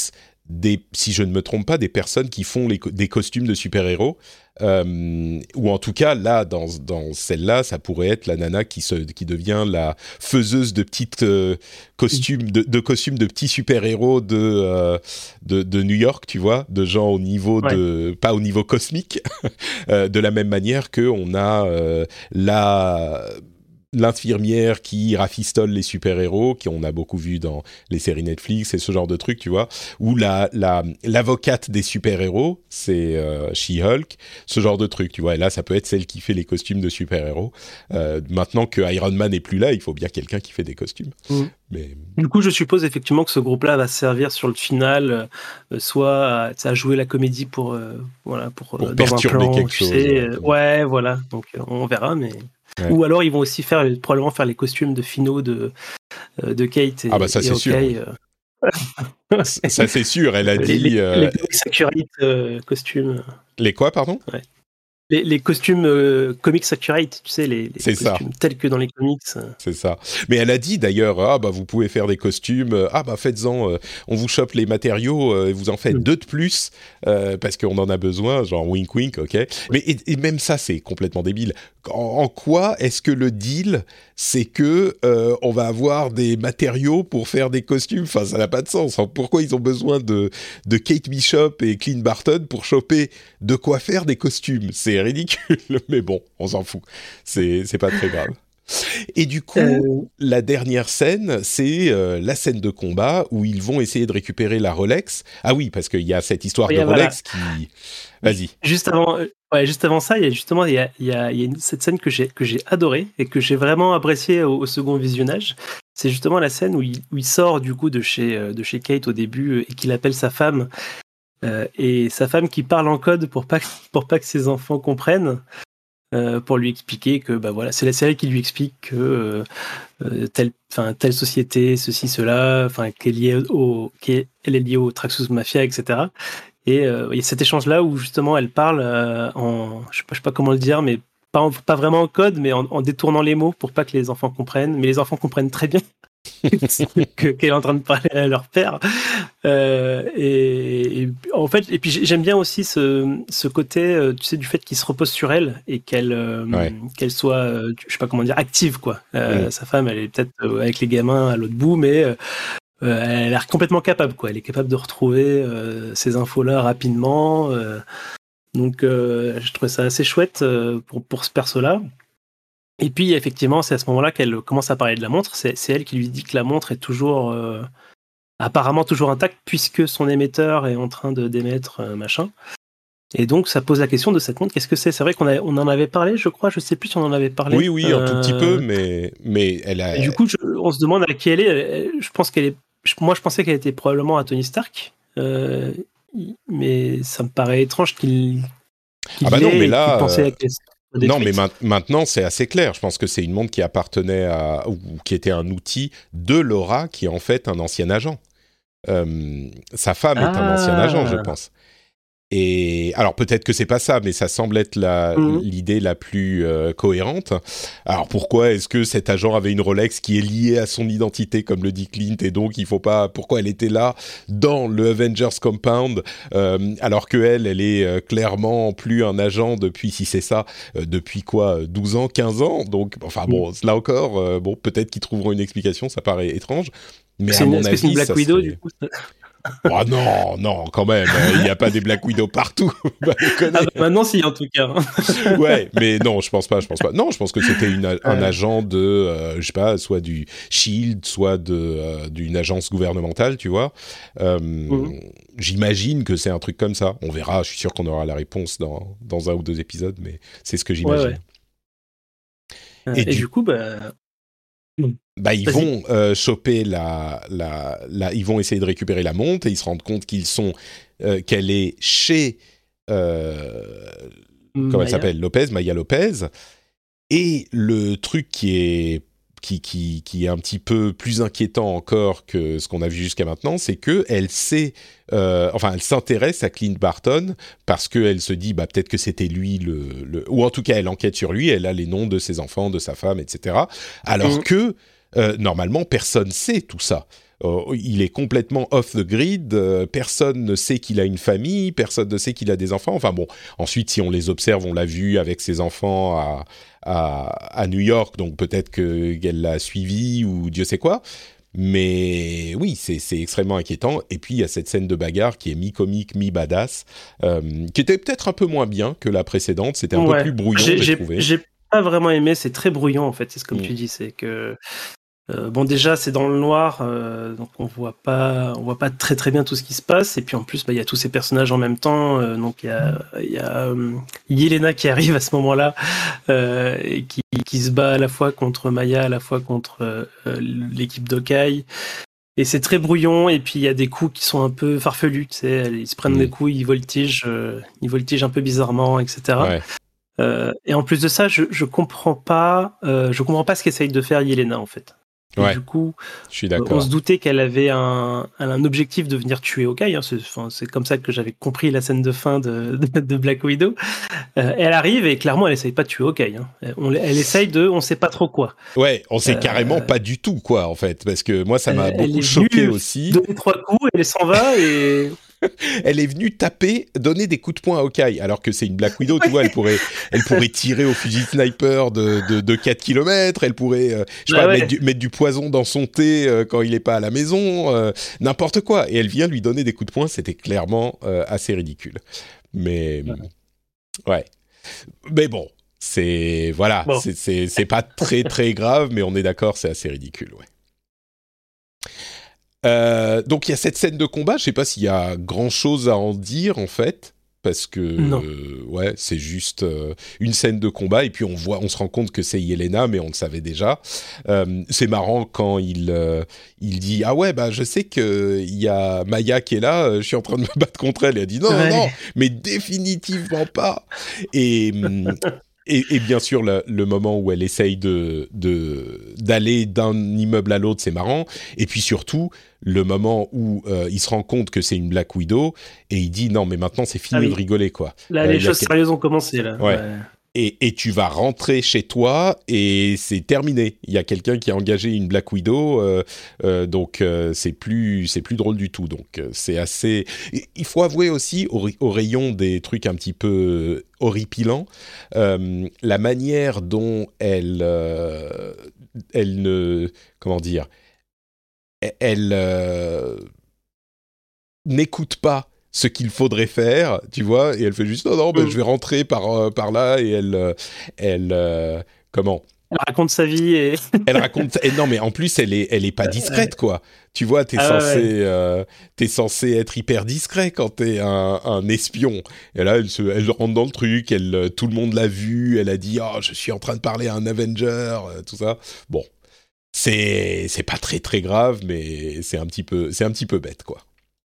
des, si je ne me trompe pas, des personnes qui font les, des costumes de super-héros. Euh, ou en tout cas, là, dans, dans celle-là, ça pourrait être la nana qui, se, qui devient la faiseuse de petites euh, costumes, de, de, costumes de petits super-héros de, euh, de, de, New York, tu vois, de gens au niveau ouais. de, pas au niveau cosmique, [laughs] de la même manière que on a la l'infirmière qui rafistole les super-héros, qu'on a beaucoup vu dans les séries Netflix et ce genre de trucs, tu vois, ou la, la, l'avocate des super-héros, c'est euh, She-Hulk, ce genre de trucs, tu vois, et là, ça peut être celle qui fait les costumes de super-héros. Euh, maintenant que Iron Man n'est plus là, il faut bien quelqu'un qui fait des costumes. Mmh. Mais... Du coup, je suppose effectivement que ce groupe-là va servir sur le final, euh, soit à, à, jouer la comédie pour, voilà, pour, pour perturber plan, quelque chose. Sais, ouais, voilà, donc on verra, mais... Ouais. Ou alors ils vont aussi faire probablement faire les costumes de finaux de de Kate. Et, ah bah ça c'est sûr. Euh... ça c'est sûr. Elle a [laughs] les, dit. Les, euh... euh, costumes. Les quoi pardon? Ouais. Les, les, costumes euh, comics accurate, tu sais les, costumes ça. tels que dans les comics. C'est ça. Mais elle a dit d'ailleurs ah bah vous pouvez faire des costumes. Ah bah faites-en. on vous chope les matériaux et vous en faites mm. deux de plus parce qu'on en a besoin. Genre wink wink, ok. Mais et, et même ça c'est complètement débile en, en quoi est-ce que le deal, c'est que euh, on va avoir des matériaux pour faire des costumes? Enfin, ça n'a pas de sens. Pourquoi ils ont besoin de, de Kate Bishop et Clint Barton pour choper de quoi faire des costumes? C'est ridicule, [laughs] mais bon, on s'en fout. C'est c'est pas très grave. Et du coup, euh... la dernière scène, c'est euh, la scène de combat où ils vont essayer de récupérer la Rolex. Ah oui, parce qu'il y a cette histoire oui, de voilà. Rolex qui... Vas-y. Juste avant, ouais, juste avant ça, il y a justement il y a, il y a, il y a une, cette scène que j'ai que j'ai adorée et que j'ai vraiment appréciée au, au, second visionnage. C'est justement la scène où il, où il, sort du coup de chez de chez Kate au début et qu'il appelle sa femme euh, et sa femme qui parle en code pour pas [laughs] pour pas que ses enfants comprennent. Euh, pour lui expliquer que bah voilà c'est la série qui lui explique que euh, telle société ceci cela enfin qu'elle est liée au qu'elle est liée au Traxxas Mafia etc et il y a cet échange là où justement elle parle en je sais, pas, sais pas comment le dire mais pas, pas vraiment en code mais en, détournant les mots pour pas que les enfants comprennent mais les enfants comprennent très bien [laughs] qu'elle est en train de parler à leur père euh, et, et, en fait et puis j'aime bien aussi ce, ce côté euh, tu sais du fait qu'il se repose sur elle et qu'elle euh, ouais. qu'elle soit je sais pas comment dire active quoi ouais. sa femme elle est peut-être avec les gamins à l'autre bout mais elle a l'air complètement capable, quoi. Elle est capable de retrouver ces infos-là rapidement. Euh, donc, je trouvais ça assez chouette pour, pour ce perso-là. Et puis, effectivement, c'est à ce moment-là qu'elle commence à parler de la montre. C'est elle qui lui dit que la montre est toujours, apparemment toujours intacte, puisque son émetteur est en train de d'émettre machin. Et donc, ça pose la question de cette montre. Qu'est-ce que c'est? C'est vrai qu'on on en avait parlé, je crois. Je sais plus si on en avait parlé. Oui, oui, un tout petit peu, mais, mais elle a. Et du coup, je, on se demande à qui elle est. Je pense qu'elle est moi, je pensais qu'elle était probablement à Tony Stark, euh, mais ça me paraît étrange qu'il. Qu ah bah non, mais là. Non, mais ma maintenant c'est assez clair. Je pense que c'est une montre qui appartenait à ou qui était un outil de Laura, qui est en fait un ancien agent. Euh, sa femme ah. est un ancien agent, je pense. Et alors peut-être que c'est pas ça, mais ça semble être l'idée la, mmh. la plus euh, cohérente. Alors pourquoi est-ce que cet agent avait une Rolex qui est liée à son identité, comme le dit Clint, et donc il faut pas. Pourquoi elle était là dans le Avengers Compound, euh, alors que elle, elle est euh, clairement plus un agent depuis, si c'est ça, euh, depuis quoi, 12 ans, 15 ans? Donc enfin bon, là encore, euh, bon peut-être qu'ils trouveront une explication. Ça paraît étrange. Mais à mon avis, une Black Widow, du coup oh [laughs] non, non, quand même, il n'y a pas des Black Widow partout. [laughs] bah, ah maintenant, si, en tout cas. [laughs] ouais, mais non, je pense pas, je pense pas. Non, je pense que c'était une, un agent de, euh, je sais pas, soit du Shield, soit de euh, d'une agence gouvernementale, tu vois. Euh, mmh. J'imagine que c'est un truc comme ça. On verra. Je suis sûr qu'on aura la réponse dans dans un ou deux épisodes, mais c'est ce que j'imagine. Ouais, ouais. Et, et, du, du coup, bah, bah, ils vont euh, choper la, la, la, ils vont essayer de récupérer la montre et ils se rendent compte qu'ils sont, euh, qu'elle est chez, euh, comment elle s'appelle, Lopez, Maya Lopez. Et le truc qui est qui, qui, qui, est un petit peu plus inquiétant encore que ce qu'on a vu jusqu'à maintenant, c'est que elle sait, euh, enfin, elle s'intéresse à Clint Barton parce qu'elle se dit, bah, peut-être que c'était lui le, le, ou en tout cas, elle enquête sur lui, elle a les noms de ses enfants, de sa femme, etc. Alors mmh. que euh, normalement, personne sait tout ça. Il est complètement off the grid. personne ne sait qu'il a une famille, personne ne sait qu'il a des enfants. Enfin bon, ensuite, si on les observe, on l'a vu avec ses enfants à, à, à New York, donc peut-être qu'elle l'a suivi ou Dieu sait quoi. Mais oui, c'est extrêmement inquiétant. Et puis il y a cette scène de bagarre qui est mi-comique, mi-badass, euh, qui était peut-être un peu moins bien que la précédente. C'était un peu plus brouillon, j'ai trouvé. J'ai pas vraiment aimé, c'est très brouillon en fait, c'est ce comme mm. tu dis, c'est que euh, bon, déjà, c'est dans le noir, euh, donc on voit pas, on voit pas très très bien tout ce qui se passe. Et puis en plus, bah, il y a tous ces personnages en même temps. Euh, donc il y a, y a Yelena qui arrive à ce moment-là et qui, qui, se bat à la fois contre Maya, à la fois contre l'équipe d'Okai. Et c'est très brouillon. Et puis il y a des coups qui sont un peu farfelus. Tu sais, ils se prennent des coups, ils voltigent, ils voltigent un peu bizarrement, etc. et en plus de ça, je, je comprends pas, je comprends pas ce qu'essaye de faire Yelena en fait du coup, je suis d'accord. on se doutait qu'elle avait un, un, objectif de venir tuer Hawkeye. Hein. C'est comme ça que j'avais compris la scène de fin de, de, Black Widow. Euh, elle arrive et clairement, elle essaye pas de tuer Hawkeye. Hein. Elle, elle, essaye de, on sait pas trop quoi. Ouais, on sait euh, carrément pas du tout quoi en fait, parce que moi ça m'a beaucoup choqué aussi. Donner trois coups, elle s'en va et [laughs] elle est venue taper, donner des coups de poing à Hawkeye, alors que c'est une Black Widow, tu vois, elle pourrait, elle pourrait tirer au fusil sniper de, de, 4 km, elle pourrait, euh, je sais bah mettre, du, poison dans son thé euh, quand il n'est pas à la maison, euh, n'importe quoi. Et elle vient lui donner des coups de poing, c'était clairement assez ridicule. Mais, ouais. Mais bon, c'est, voilà, c'est pas très très grave, mais on est d'accord, c'est assez ridicule, ouais. Euh, donc il y a cette scène de combat. Je sais pas s'il y a grand chose à en dire en fait, parce que euh, ouais, c'est juste euh, une scène de combat et puis on voit, on se rend compte que c'est Yelena, mais on le savait déjà. c'est marrant quand il il dit ah ouais bah je sais que il y a Maya qui est là, je suis en train de me [laughs] battre contre elle. Et elle dit non non non, mais définitivement pas. Et et, bien sûr, le, moment où elle essaye de d'aller d'un immeuble à l'autre, c'est marrant. Et puis surtout, le moment où euh, il se rend compte que c'est une Black Widow et il dit non, mais maintenant c'est fini ah de rigoler quoi. Là, les euh, choses sérieuses ont commencé là. ouais et, tu vas rentrer chez toi et c'est terminé. Il y a quelqu'un qui a engagé une Black Widow, euh, euh, donc euh, c'est plus c'est plus drôle du tout. Donc c'est assez. Il faut avouer aussi au, rayon des trucs un petit peu horripilants, la manière dont elle elle ne comment dire elle n'écoute pas ce qu'il faudrait faire, tu vois, et elle fait juste non non, ben, mm. je vais rentrer par euh, par là et elle euh, elle euh, comment? Elle raconte sa vie et [laughs] elle raconte et non mais en plus elle est elle est pas discrète quoi. Tu vois, t'es ah, censé es censé être hyper discret quand t'es un, un espion. Et là elle se elle rentre dans le truc, elle tout le monde l'a vu, elle a dit oh je suis en train de parler à un Avenger, tout ça. Bon, c'est c'est pas très très grave mais c'est un petit peu c'est un petit peu bête quoi.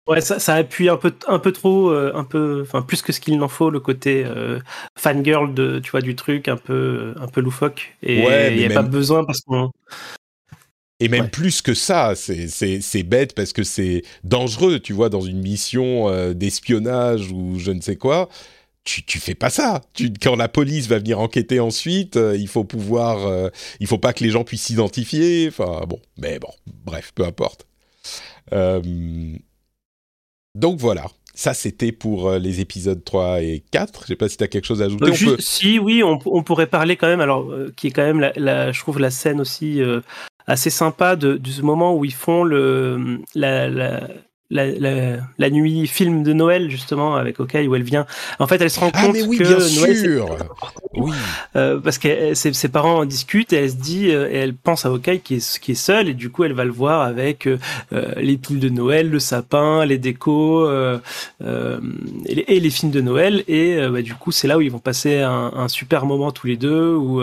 Ouais, ça, ça, appuie un peu, un peu trop, euh, un peu, enfin plus que ce qu'il n'en faut, le côté euh, fangirl de, tu vois, du truc, un peu, un peu loufoque. Et il n'y a pas besoin parce qu'on. Et même plus que ça, c'est bête parce que c'est dangereux, tu vois, dans une mission euh, d'espionnage ou je ne sais quoi. Tu, tu fais pas ça. Tu, quand la police va venir enquêter ensuite, il faut pouvoir, il faut pas que les gens puissent s'identifier. Enfin bon, mais bon, bref, peu importe. Euh, donc voilà, ça c'était pour euh, les épisodes 3 et 4. Je sais pas si tu as quelque chose à ajouter. Euh, si, oui, on, pourrait parler quand même, alors euh, qui est quand même, la, je trouve la scène aussi assez sympa de, de, ce moment où ils font le, la, la, la, nuit film de Noël justement avec Okai où elle vient. En fait, elle se rend ah, compte oui, que bien sûr. oui. Euh, parce que ses, ses, parents en discutent et elle se dit euh, et elle pense à Okai qui est qui est seule et du coup elle va le voir avec euh, les piles de Noël, le sapin, les décos et les, et, les, films de Noël et bah, du coup c'est là où ils vont passer un, un super moment tous les deux où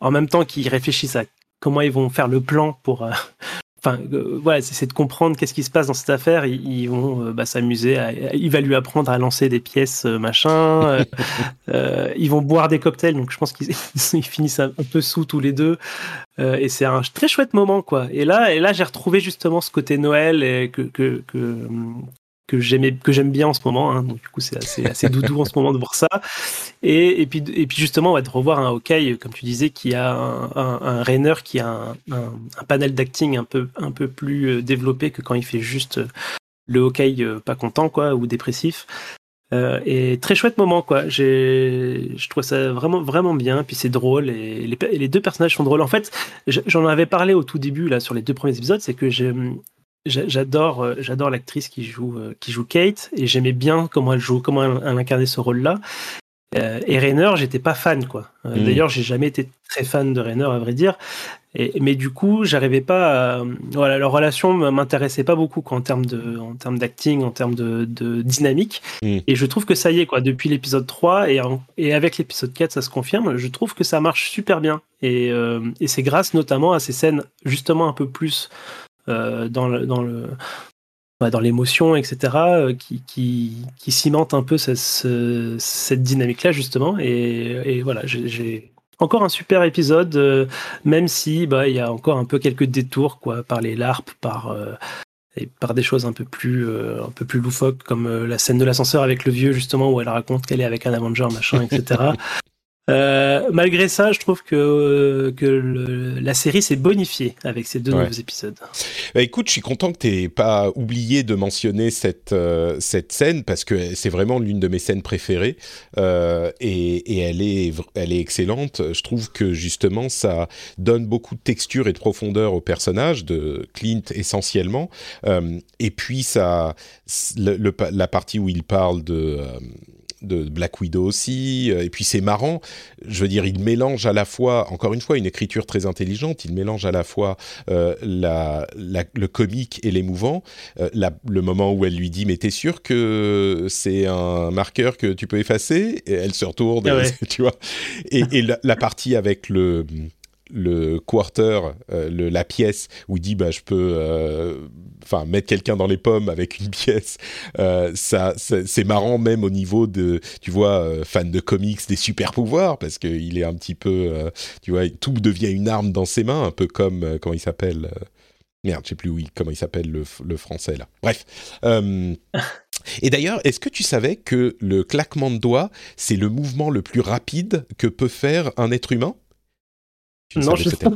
en même temps qu'ils réfléchissent à comment ils vont faire le plan pour enfin euh, voilà c'est de comprendre qu'est-ce qui se passe dans cette affaire. Ils, vont euh, bah, s'amuser il va lui apprendre à lancer des pièces euh, machin [laughs] ils vont boire des cocktails donc je pense qu'ils [laughs] finissent un, peu sous tous les deux. Et c'est un très chouette moment quoi. Et là et là j'ai retrouvé justement ce côté Noël et que que j'aime bien en ce moment. Hein. donc du coup, c'est assez, doudou en ce moment de voir ça. Et, puis et puis justement, on va de revoir un Hawkeye, comme tu disais, qui a un, un, Rainer qui a un, panel d'acting un peu plus euh, développé que quand il fait juste le Hawkeye pas content quoi ou dépressif. Euh, et très chouette moment quoi. J'ai, je trouve ça vraiment vraiment bien. Puis c'est drôle et les, deux personnages sont drôles. En fait, j'en avais parlé au tout début là sur les deux premiers épisodes, c'est que j'adore euh, j'adore l'actrice qui joue euh, qui joue Kate et j'aimais bien comment elle joue, comment elle, elle incarnait ce rôle-là. Euh, et Rainer, j'étais pas fan, quoi. Euh, mm. D'ailleurs, j'ai jamais été très fan de Rainer, à vrai dire. Et, mais du coup, j'arrivais pas. À, voilà, leur relation m'intéressait pas beaucoup quoi, en termes de, en termes d'acting, en termes de, de dynamique. Mm. Et je trouve que ça y est, quoi. Depuis l'épisode 3 et, et avec l'épisode 4, ça se confirme. Je trouve que ça marche super bien. Et, euh, et c'est grâce notamment à ces scènes justement un peu plus dans le, dans le dans l'émotion, etc., euh, qui, qui, qui cimente un peu ce, ce, cette dynamique-là, justement. Et, voilà, j'ai encore un super épisode, euh, même si bah, il y a encore un peu quelques détours quoi, par les larpes, par, euh, et par des choses un peu plus, euh, un peu plus loufoques, comme la scène de l'ascenseur avec le vieux, justement, où elle raconte qu'elle est avec un Avenger, machin, etc. [laughs] Euh, malgré ça, je trouve que, que le, la série s'est bonifiée avec ces deux ouais. nouveaux épisodes. Bah, écoute, je suis content que tu n'aies pas oublié de mentionner cette, euh, cette scène parce que c'est vraiment l'une de mes scènes préférées euh, et, et, elle, est, elle est excellente. Je trouve que justement, ça donne beaucoup de texture et de profondeur au personnage de Clint essentiellement. Euh, et puis, ça, le, le, la partie où il parle de euh, de Black Widow aussi. Euh, et puis c'est marrant, je veux dire, il mélange à la fois, encore une fois, une écriture très intelligente, il mélange à la fois euh, la, la, le comique et l'émouvant. Euh, le moment où elle lui dit, mais t'es sûr que c'est un marqueur que tu peux effacer? Et elle se retourne, ah [laughs] tu vois. Et, et la, la, partie avec le le quarter, euh, le, la pièce où il dit bah je peux euh, enfin mettre quelqu'un dans les pommes avec une pièce euh, ça c'est marrant même au niveau de tu vois euh, fan de comics des super pouvoirs parce que il est un petit peu euh, tu vois tout devient une arme dans ses mains un peu comme comment il s'appelle merde je sais plus où il, comment il s'appelle le, le, français là. Bref. [laughs] Et d'ailleurs, est-ce que tu savais que le claquement de doigts, c'est le mouvement le plus rapide que peut faire un être humain? Non, je sais pas.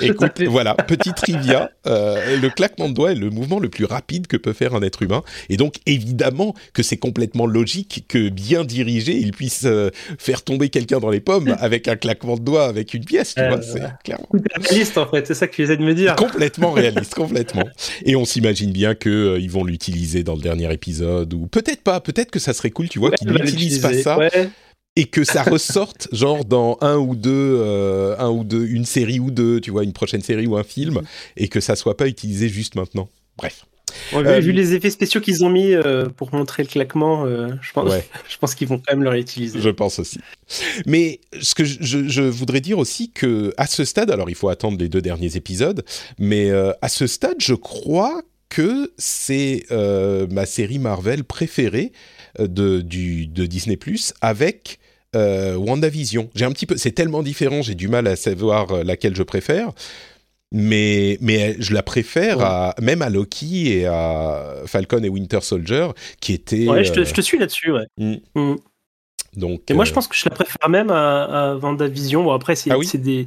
Écoute, voilà, petit trivia. Euh, le claquement de doigts est le mouvement le plus rapide que peut faire un être humain. Et donc, évidemment que c'est complètement logique que bien dirigé, il puisse euh, faire tomber quelqu'un dans les pommes [laughs] avec un claquement de doigts, avec une pièce. Tu euh, vois, c'est clairement. Réaliste, en fait, c'est ça que tu essaies de me dire. Complètement [laughs] réaliste, complètement. Et on s'imagine bien qu'ils euh, vont l'utiliser dans le dernier épisode, ou peut-être pas, peut-être que ça serait cool, tu vois, ouais, qu'ils n'utilisent pas ça. Ouais et que ça ressorte [laughs] genre dans un ou deux, euh, un ou deux, une série ou deux, tu vois, une prochaine série ou un film, et que ça soit pas utilisé juste maintenant. Bref. Ouais, euh, vu les effets spéciaux qu'ils ont mis euh, pour montrer le claquement, euh, je pense, ouais. [laughs] je pense qu'ils vont quand même le réutiliser. Je pense aussi. Mais ce que je, voudrais dire aussi que à ce stade, alors il faut attendre les deux derniers épisodes, mais euh, à ce stade, je crois que c'est euh, ma série Marvel préférée de, du, de Disney Plus avec euh, WandaVision. J'ai un petit peu, c'est tellement différent, j'ai du mal à savoir euh, laquelle je préfère. Mais, mais je la préfère ouais. à, même à Loki et à Falcon et Winter Soldier, qui étaient. Ouais, je, te, je te suis là-dessus, ouais. Mm. Mm. Donc, et moi, je pense que je la préfère même à, à WandaVision. Bon, après, c'est ah oui des,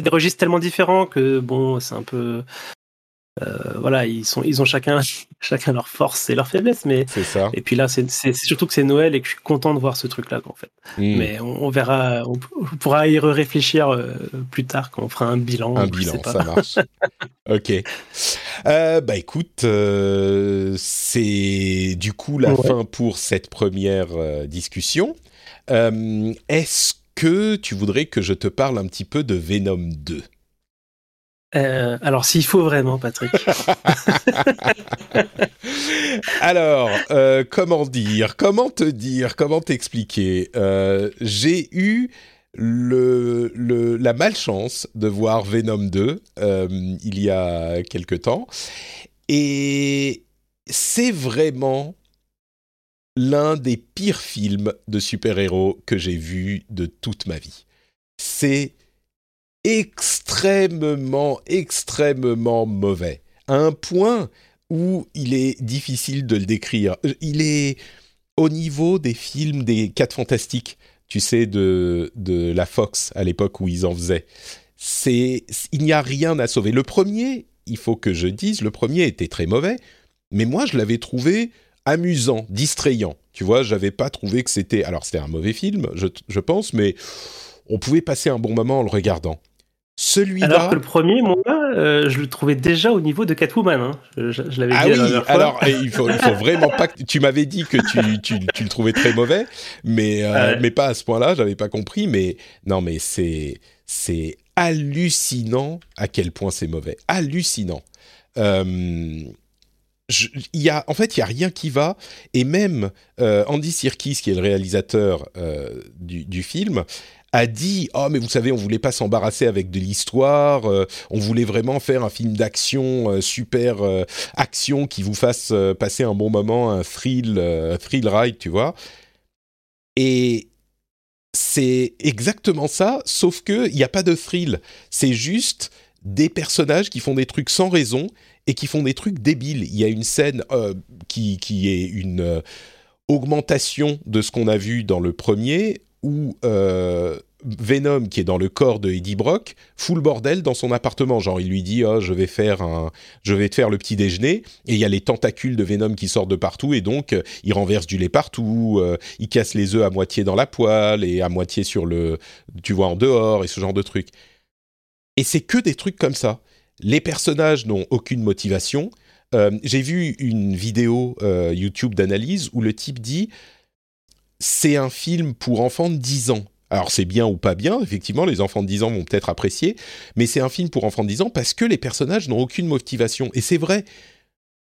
des registres tellement différents que, bon, c'est un peu. Euh, voilà, ils sont, ils ont chacun, [laughs] chacun leur force et leur faiblesse, mais c'est ça. Et puis là, c'est surtout que c'est Noël et que je suis content de voir ce truc-là, en fait. Mmh. Mais on, on, verra, on, on, pourra y réfléchir euh, plus tard quand on fera un bilan. Un bilan, ça marche. [laughs] ok. Euh, bah écoute, euh, c'est du coup la ouais. fin pour cette première euh, discussion. Est-ce que tu voudrais que je te parle un petit peu de Venom 2 euh, alors, s'il faut vraiment, Patrick. [laughs] alors, euh, comment dire Comment te dire Comment t'expliquer euh, J'ai eu le, la malchance de voir Venom 2 euh, il y a quelque temps. Et c'est vraiment l'un des pires films de super-héros que j'ai vu de toute ma vie. C'est extrêmement, extrêmement mauvais. À un point où il est difficile de le décrire. Il est au niveau des films des 4 fantastiques, tu sais, de, de la Fox à l'époque où ils en faisaient. C'est, il n'y a rien à sauver. Le premier, il faut que je dise, le premier était très mauvais, mais moi je l'avais trouvé amusant, distrayant. Tu vois, j'avais pas trouvé que c'était. Alors c'était un mauvais film, je, je pense, mais on pouvait passer un bon moment en le regardant. Celui-là. Alors que le premier, moi, euh, je le trouvais déjà au niveau de Catwoman. Hein. Je, je l'avais Ah dit oui, la dernière fois. alors il faut, il faut vraiment pas que tu m'avais dit que tu, tu, tu le trouvais très mauvais, mais euh, Ouais. mais pas à ce point-là, j'avais pas compris. Mais non, mais c'est c'est hallucinant à quel point c'est mauvais, hallucinant. Euh, je- il y a, en fait, il y a rien qui va, et même euh, Andy Serkis, qui est le réalisateur euh, du, du film, a dit oh mais vous savez on voulait pas s'embarrasser avec de l'histoire euh, on voulait vraiment faire un film d'action euh, super euh, action qui vous fasse passer un bon moment un thrill un thrill ride tu vois et c'est exactement ça sauf que il n'y a pas de thrill. C'est juste des personnages qui font des trucs sans raison et qui font des trucs débiles. Il y a une scène qui qui est une augmentation de ce qu'on a vu dans le premier où euh, Venom, qui est dans le corps de Eddie Brock, fout le bordel dans son appartement. Genre, il lui dit oh, je vais faire un, je vais te faire le petit déjeuner. Et il y a les tentacules de Venom qui sortent de partout et donc euh, il renverse du lait partout. euh, il casse les œufs à moitié dans la poêle et à moitié sur le, tu vois, en dehors et ce genre de trucs. Et c'est que des trucs comme ça. Les personnages n'ont aucune motivation. J'ai vu une vidéo YouTube d'analyse où le type dit c'est un film pour enfants de 10 ans. Alors c'est bien ou pas bien, effectivement, les enfants de 10 ans vont peut-être apprécier, mais c'est un film pour enfants de 10 ans parce que les personnages n'ont aucune motivation. Et c'est vrai,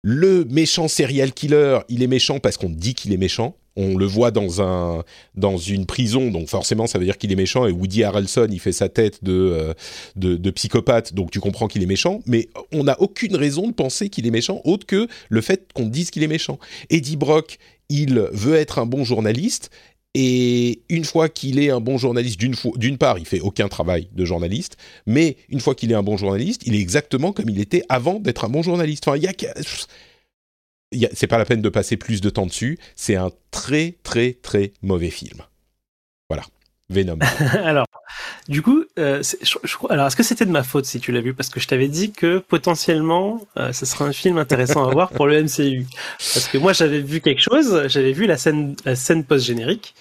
le méchant serial killer, il est méchant parce qu'on dit qu'il est méchant. On le voit dans, un, dans une prison, donc forcément ça veut dire qu'il est méchant. Et Woody Harrelson, il fait sa tête de, euh, de, de psychopathe, donc tu comprends qu'il est méchant. Mais on n'a aucune raison de penser qu'il est méchant, autre que le fait qu'on dise qu'il est méchant. Eddie Brock, il veut être un bon journaliste. Et une fois qu'il est un bon journaliste, d'une part, il fait aucun travail de journaliste, mais une fois qu'il est un bon journaliste, il est exactement comme il était avant d'être un bon journaliste. Enfin, il a- c'est pas la peine de passer plus de temps dessus. C'est un très très très mauvais film. Voilà, Venom. [laughs] alors, du coup, euh, alors est-ce que c'était de ma faute si tu l'as vu? Parce que je t'avais dit que potentiellement, euh, ce serait un film intéressant à voir pour le MCU. Parce que moi, j'avais vu quelque chose, j'avais vu la scène, la scène post-générique.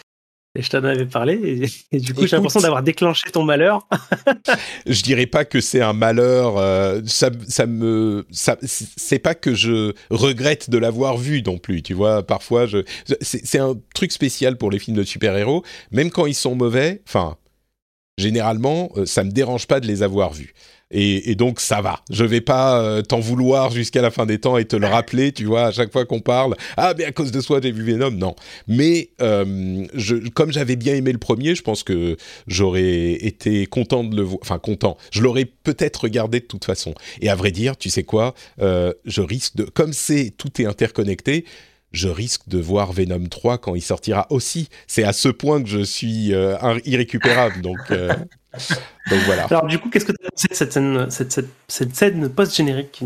Et je t'en avais parlé, et, et du coup, j'ai l'impression d'avoir déclenché ton malheur. je dirais pas que c'est un malheur. euh, ça, ça me, ça, c'est pas que je regrette de l'avoir vu non plus. Tu vois, parfois, je, c'est, c'est un truc spécial pour les films de super-héros, même quand ils sont mauvais. Enfin, généralement, euh, ça me dérange pas de les avoir vus. Et, donc ça va. Je vais pas euh, t'en vouloir jusqu'à la fin des temps et te le rappeler, tu vois, à chaque fois qu'on parle. Ah, mais à cause de soi, j'ai vu Venom. Non. Mais euh, comme j'avais bien aimé le premier, je pense que j'aurais été content de le voir. Enfin, content. Je l'aurais peut-être regardé de toute façon. Et à vrai dire, tu sais quoi euh, Je risque de. Comme c'est tout est interconnecté. Je risque de voir Venom 3 quand il sortira aussi. C'est à ce point que je suis irrécupérable. Donc, [laughs] donc voilà. Alors, du coup, qu'est-ce que tu as pensé de cette scène, cette, cette, cette scène post-générique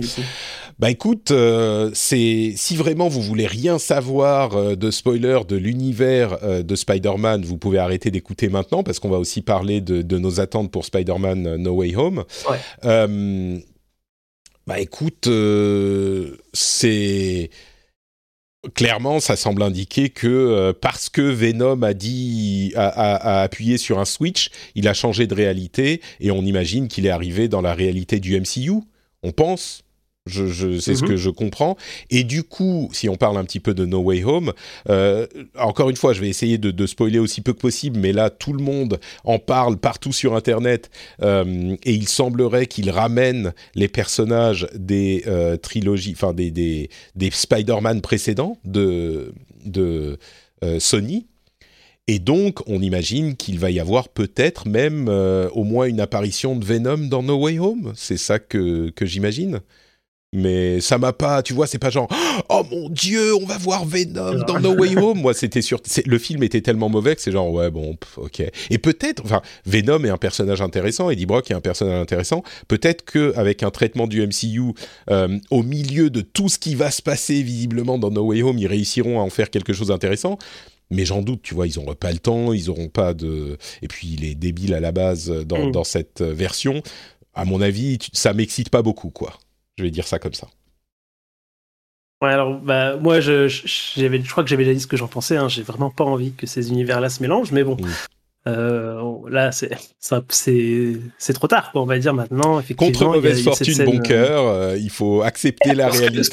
Bah écoute, euh, c'est si vraiment vous voulez rien savoir euh, de spoiler de l'univers euh, de Spider-Man, vous pouvez arrêter d'écouter maintenant parce qu'on va aussi parler de, de nos attentes pour Spider-Man No Way Home. Ouais. Bah écoute, c'est clairement, ça semble indiquer que euh, parce que Venom a dit, a, a- a appuyé sur un switch, il a changé de réalité et on imagine qu'il est arrivé dans la réalité du MCU. On pense. Je, je, c'est ce Mhm. que je comprends. Et du coup, si on parle un petit peu de No Way Home, euh, encore une fois, je vais essayer de, de spoiler aussi peu que possible, mais là, tout le monde en parle partout sur Internet, euh, et il semblerait qu'il ramène les personnages des euh, trilogies, enfin des, des, des Spider-Man précédents de, de Sony. Et donc, on imagine qu'il va y avoir peut-être même au moins une apparition de Venom dans No Way Home. C'est ça que, que j'imagine. Mais ça m'a pas, tu vois, c'est pas genre oh mon dieu, on va voir Venom dans No Way Home. Moi, c'était sûr, le film était tellement mauvais que c'est genre ouais bon, ok. Et peut-être, enfin, Venom est un personnage intéressant, Eddie Brock est un personnage intéressant. Peut-être que avec un traitement du MCU euh, au milieu de tout ce qui va se passer visiblement dans No Way Home, ils réussiront à en faire quelque chose d'intéressant. Mais j'en doute, tu vois, ils n'auront pas le temps, ils n'auront pas de. Et puis, il est débile à la base dans, mm. dans cette version. À mon avis, ça m'excite pas beaucoup, quoi. Je vais dire ça comme ça. Ouais, alors bah, moi, je, je crois que j'avais déjà dit ce que j'en pensais. Hein. J'ai vraiment pas envie que ces univers-là se mélangent, mais bon, euh, là, c'est c'est trop tard, on va dire maintenant. Effectivement, Contre mauvaise fortune, bon cœur, euh, il faut accepter la réalité. Ce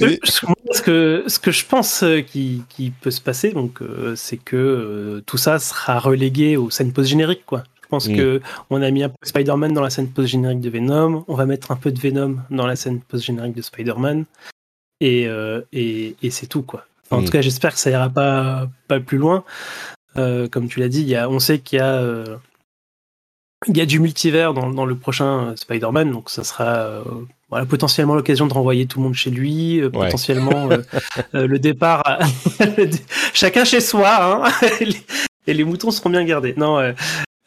que, ce que, je pense euh, qui, qui peut se passer, donc, c'est que tout ça sera relégué aux scènes post-génériques, quoi. Je pense mm. que on a mis un peu Spider-Man dans la scène post-générique de Venom. On va mettre un peu de Venom dans la scène post-générique de Spider-Man. Et, euh, et, et c'est tout, quoi. en mm. tout cas, j'espère que ça ira pas, pas plus loin. Euh, comme tu l'as dit, y a, on sait qu'il y a. Euh, il y a du multivers dans, dans le prochain Spider-Man, donc ça sera voilà, potentiellement l'occasion de renvoyer tout le monde chez lui, potentiellement le départ, [laughs] chacun chez soi, hein, [laughs] et les moutons seront bien gardés. Non,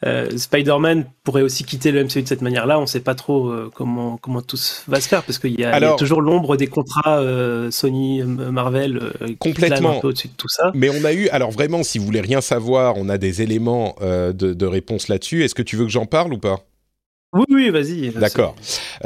euh, Spider-Man pourrait aussi quitter le MCU de cette manière-là. On ne sait pas trop euh, comment comment tout va se faire parce qu'il y, a toujours l'ombre des contrats euh, Sony, Marvel complètement un peu au-dessus de tout ça. Mais on a eu, alors vraiment, si vous voulez rien savoir, on a des éléments de, de réponse là-dessus. Est-ce que tu veux que j'en parle ou pas? Oui, oui, vas-y. D'accord.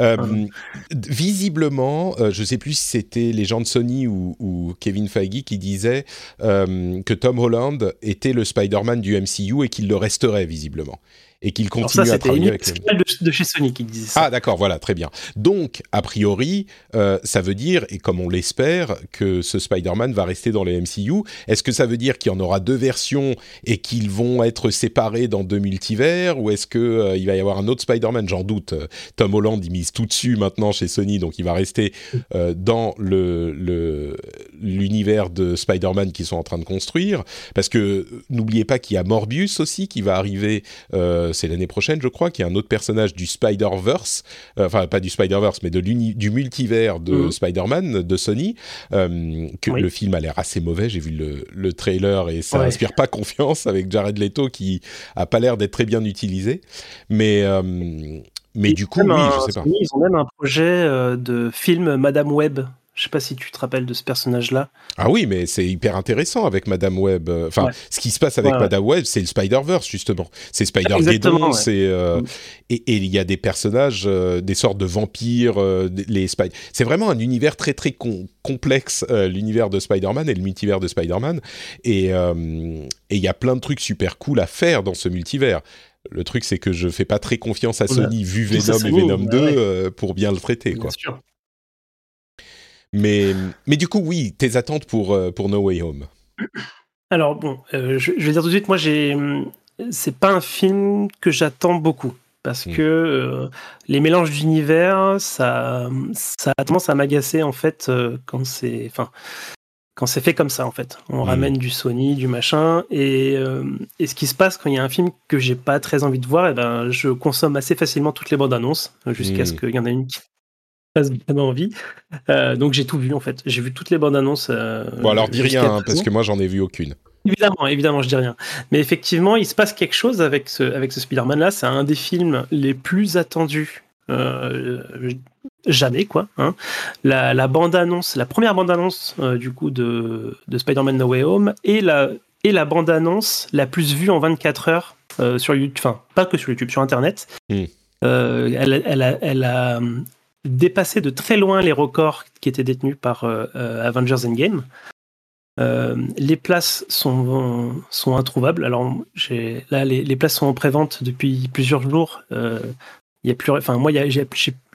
Euh, visiblement, euh, je ne sais plus si c'était les gens de Sony ou, Kevin Feige qui disaient euh, que Tom Holland était le Spider-Man du MCU et qu'il le resterait visiblement et qu'il continue à travailler avec de, de chez Sony qui disait ça. Ah d'accord, voilà, très bien. Donc, a priori, euh, ça veut dire, et comme on l'espère, que ce Spider-Man va rester dans les MCU. Est-ce que ça veut dire qu'il y en aura deux versions et qu'ils vont être séparés dans deux multivers Ou est-ce qu'il euh, il va y avoir un autre Spider-Man? J'en doute. Tom Holland, il mise tout dessus maintenant chez Sony, donc il va rester euh, dans le, l'univers de Spider-Man qu'ils sont en train de construire. Parce que n'oubliez pas qu'il y a Morbius aussi qui va arriver c'est l'année prochaine, je crois, qu'il y a un autre personnage du Spider-Verse, euh, enfin pas du Spider-Verse, mais de du multivers de mhm. Spider-Man de Sony, euh, que le film a l'air assez mauvais. J'ai vu le, trailer et ça n'inspire pas confiance avec Jared Leto qui a pas l'air d'être très bien utilisé. Mais euh, mais du coup, oui, je sais pas. Ils ont même un projet de film Madame Web je sais pas si tu te rappelles de ce personnage-là. Ah oui, mais c'est hyper intéressant avec Madame Web. Enfin, ce qui se passe avec Madame Web, c'est le Spider-Verse, justement. C'est Spider-Geddon, c'est... Euh, mm. et il y a des personnages, euh, des sortes de vampires, euh, les Spider... C'est vraiment un univers très, très complexe, l'univers de Spider-Man et le multivers de Spider-Man. Et il y a plein de trucs super cool à faire dans ce multivers. Le truc, c'est que je fais pas très confiance à Sony, vu Venom et Venom 2, pour bien le traiter, bien quoi. Sûr. Mais, mais du coup, oui, tes attentes pour, euh, pour No Way Home Alors, bon, euh, je, vais dire tout de suite, moi, j'ai. C'est pas un film que j'attends beaucoup. Parce hmm. que euh, les mélanges d'univers, ça, ça a tendance à m'agacer, en fait, quand c'est. Enfin. Quand c'est fait comme ça, en fait. On hmm. ramène du Sony, du machin. Et, et, ce qui se passe quand il y a un film que j'ai pas très envie de voir, et eh ben, je consomme assez facilement toutes les bandes annonces, jusqu'à ce hmm. qu'il y en ait une qui vraiment envie. Euh, donc j'ai tout vu en fait. J'ai vu toutes les bandes annonces. Euh, bon alors dis rien hein, parce que moi j'en ai vu aucune. Évidemment, évidemment, je dis rien. Mais effectivement, il se passe quelque chose avec ce, avec ce Spider-Man là. C'est un des films les plus attendus euh, jamais quoi. Hein. La, la, bande annonce, la première bande annonce du coup de, de Spider-Man No Way Home et la et la bande annonce la plus vue en 24 heures sur YouTube. Enfin, pas que sur YouTube, sur Internet. Hmm. elle, elle, a, elle, a, dépasser de très loin les records qui étaient détenus par euh, euh, Avengers Endgame. Euh, les places sont, sont introuvables. Alors, là, les, les, places sont en pré-vente depuis plusieurs jours. Il y a plus, enfin, moi, y a,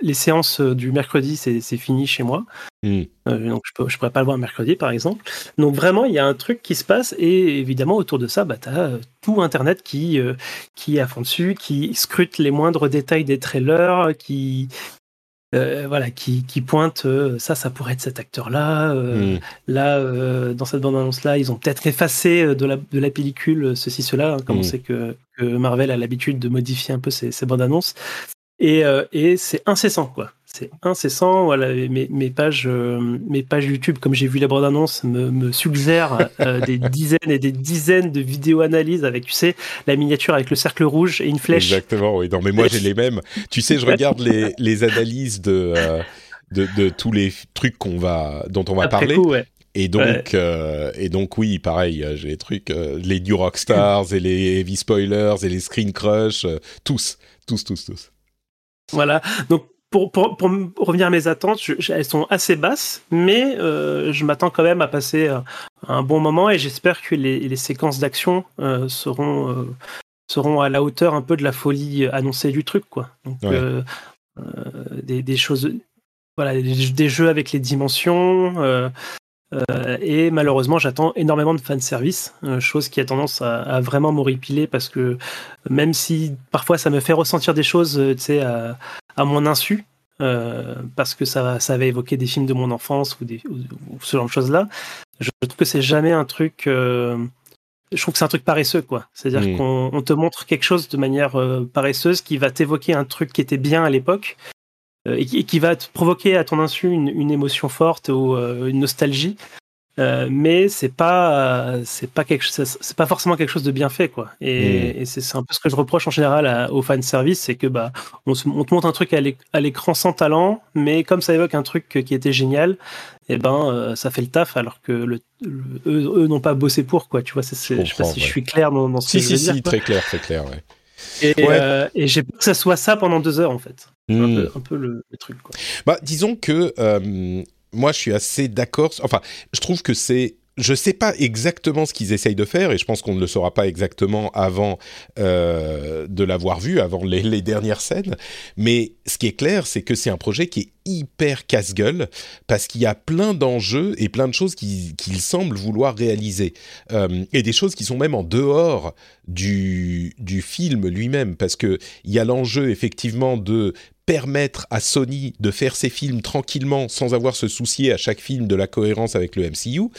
les séances du mercredi, c'est fini chez moi. Hmm. donc, je ne pourrais pas le voir mercredi, par exemple. Donc, vraiment, il y a un truc qui se passe. Et évidemment, autour de ça, bah, tu as tout Internet qui, qui est à fond dessus, qui scrute les moindres détails des trailers, qui, euh, voilà, qui, qui pointe euh, ça, ça pourrait être cet acteur-là. Euh, hmm. Là, dans cette bande-annonce-là, ils ont peut-être effacé de la, de la pellicule ceci, cela, hein, comme on hmm. sait que, que, Marvel a l'habitude de modifier un peu ses, ses bandes-annonces. Et, et c'est incessant, quoi. C'est incessant. Voilà, mes, mes pages, euh, mes pages YouTube, comme j'ai vu la bande annonce, me, me suggèrent euh, [laughs] des dizaines et des dizaines de vidéos analyses avec, tu sais, la miniature avec le cercle rouge et une flèche. Exactement, oui. Non, mais moi j'ai les mêmes. Tu sais, je regarde les, les analyses de, euh, de, de tous les trucs qu'on va, dont on va Après parler. coup, ouais. Et donc, euh, et donc oui, pareil, j'ai les trucs, euh, les New Rockstars et les Heavy Spoilers et les Screen Crush, euh, tous, tous, tous, tous. Voilà. Donc, pour, pour, pour revenir à mes attentes, je- je- elles sont assez basses, mais euh, je m'attends quand même à passer euh, un bon moment et j'espère que les, les séquences d'action euh, seront, seront à la hauteur un peu de la folie annoncée du truc, quoi. Donc, Ouais. des, des choses, voilà, des, des jeux avec les dimensions. Euh, et malheureusement, j'attends énormément de fanservice, euh, chose qui a tendance à, à vraiment m'horripiler parce que même si parfois ça me fait ressentir des choses, euh, tu sais, à, à mon insu, euh, parce que ça, ça va évoquer des films de mon enfance ou, des, ou, ou ce genre de choses-là, je trouve que c'est jamais un truc. euh, je trouve que c'est un truc paresseux, quoi. C'est-à-dire qu'on on te montre quelque chose de manière paresseuse qui va t'évoquer un truc qui était bien à l'époque et, qui, et qui va te provoquer à ton insu une, une émotion forte ou euh, une nostalgie. Euh, mais c'est pas euh, c'est pas quelque c'est pas forcément quelque chose de bien fait quoi et, et c'est un peu ce que je reproche en général à- aux fan service c'est que bah on, se, on te montre un truc à l'éc- à l'écran sans talent mais comme ça évoque un truc qui était génial et ben euh, ça fait le taf alors que le, le- eux, eux n'ont pas bossé pour quoi tu vois c'est c'est- je sais pas si ouais. je suis clair dans, dans ce Si, que je si, veux si, dire très clair, très clair, ouais. et, Ouais. euh, et j'ai peur que ça soit ça pendant deux heures en fait Un Hmm. peu, un peu le, le truc quoi Bah, disons que euh, moi, je suis assez d'accord. Enfin, je trouve que c'est. Je sais pas exactement ce qu'ils essayent de faire, et je pense qu'on ne le saura pas exactement avant euh, de l'avoir vu, avant les, les dernières scènes. Mais ce qui est clair, c'est que c'est un projet qui est hyper casse-gueule, parce qu'il y a plein d'enjeux et plein de choses qu'ils qu'ils semblent vouloir réaliser. Euh, et des choses qui sont même en dehors du, du film lui-même, parce que il y a l'enjeu effectivement de permettre à Sony de faire ses films tranquillement sans avoir se soucier à chaque film de la cohérence avec le MCU.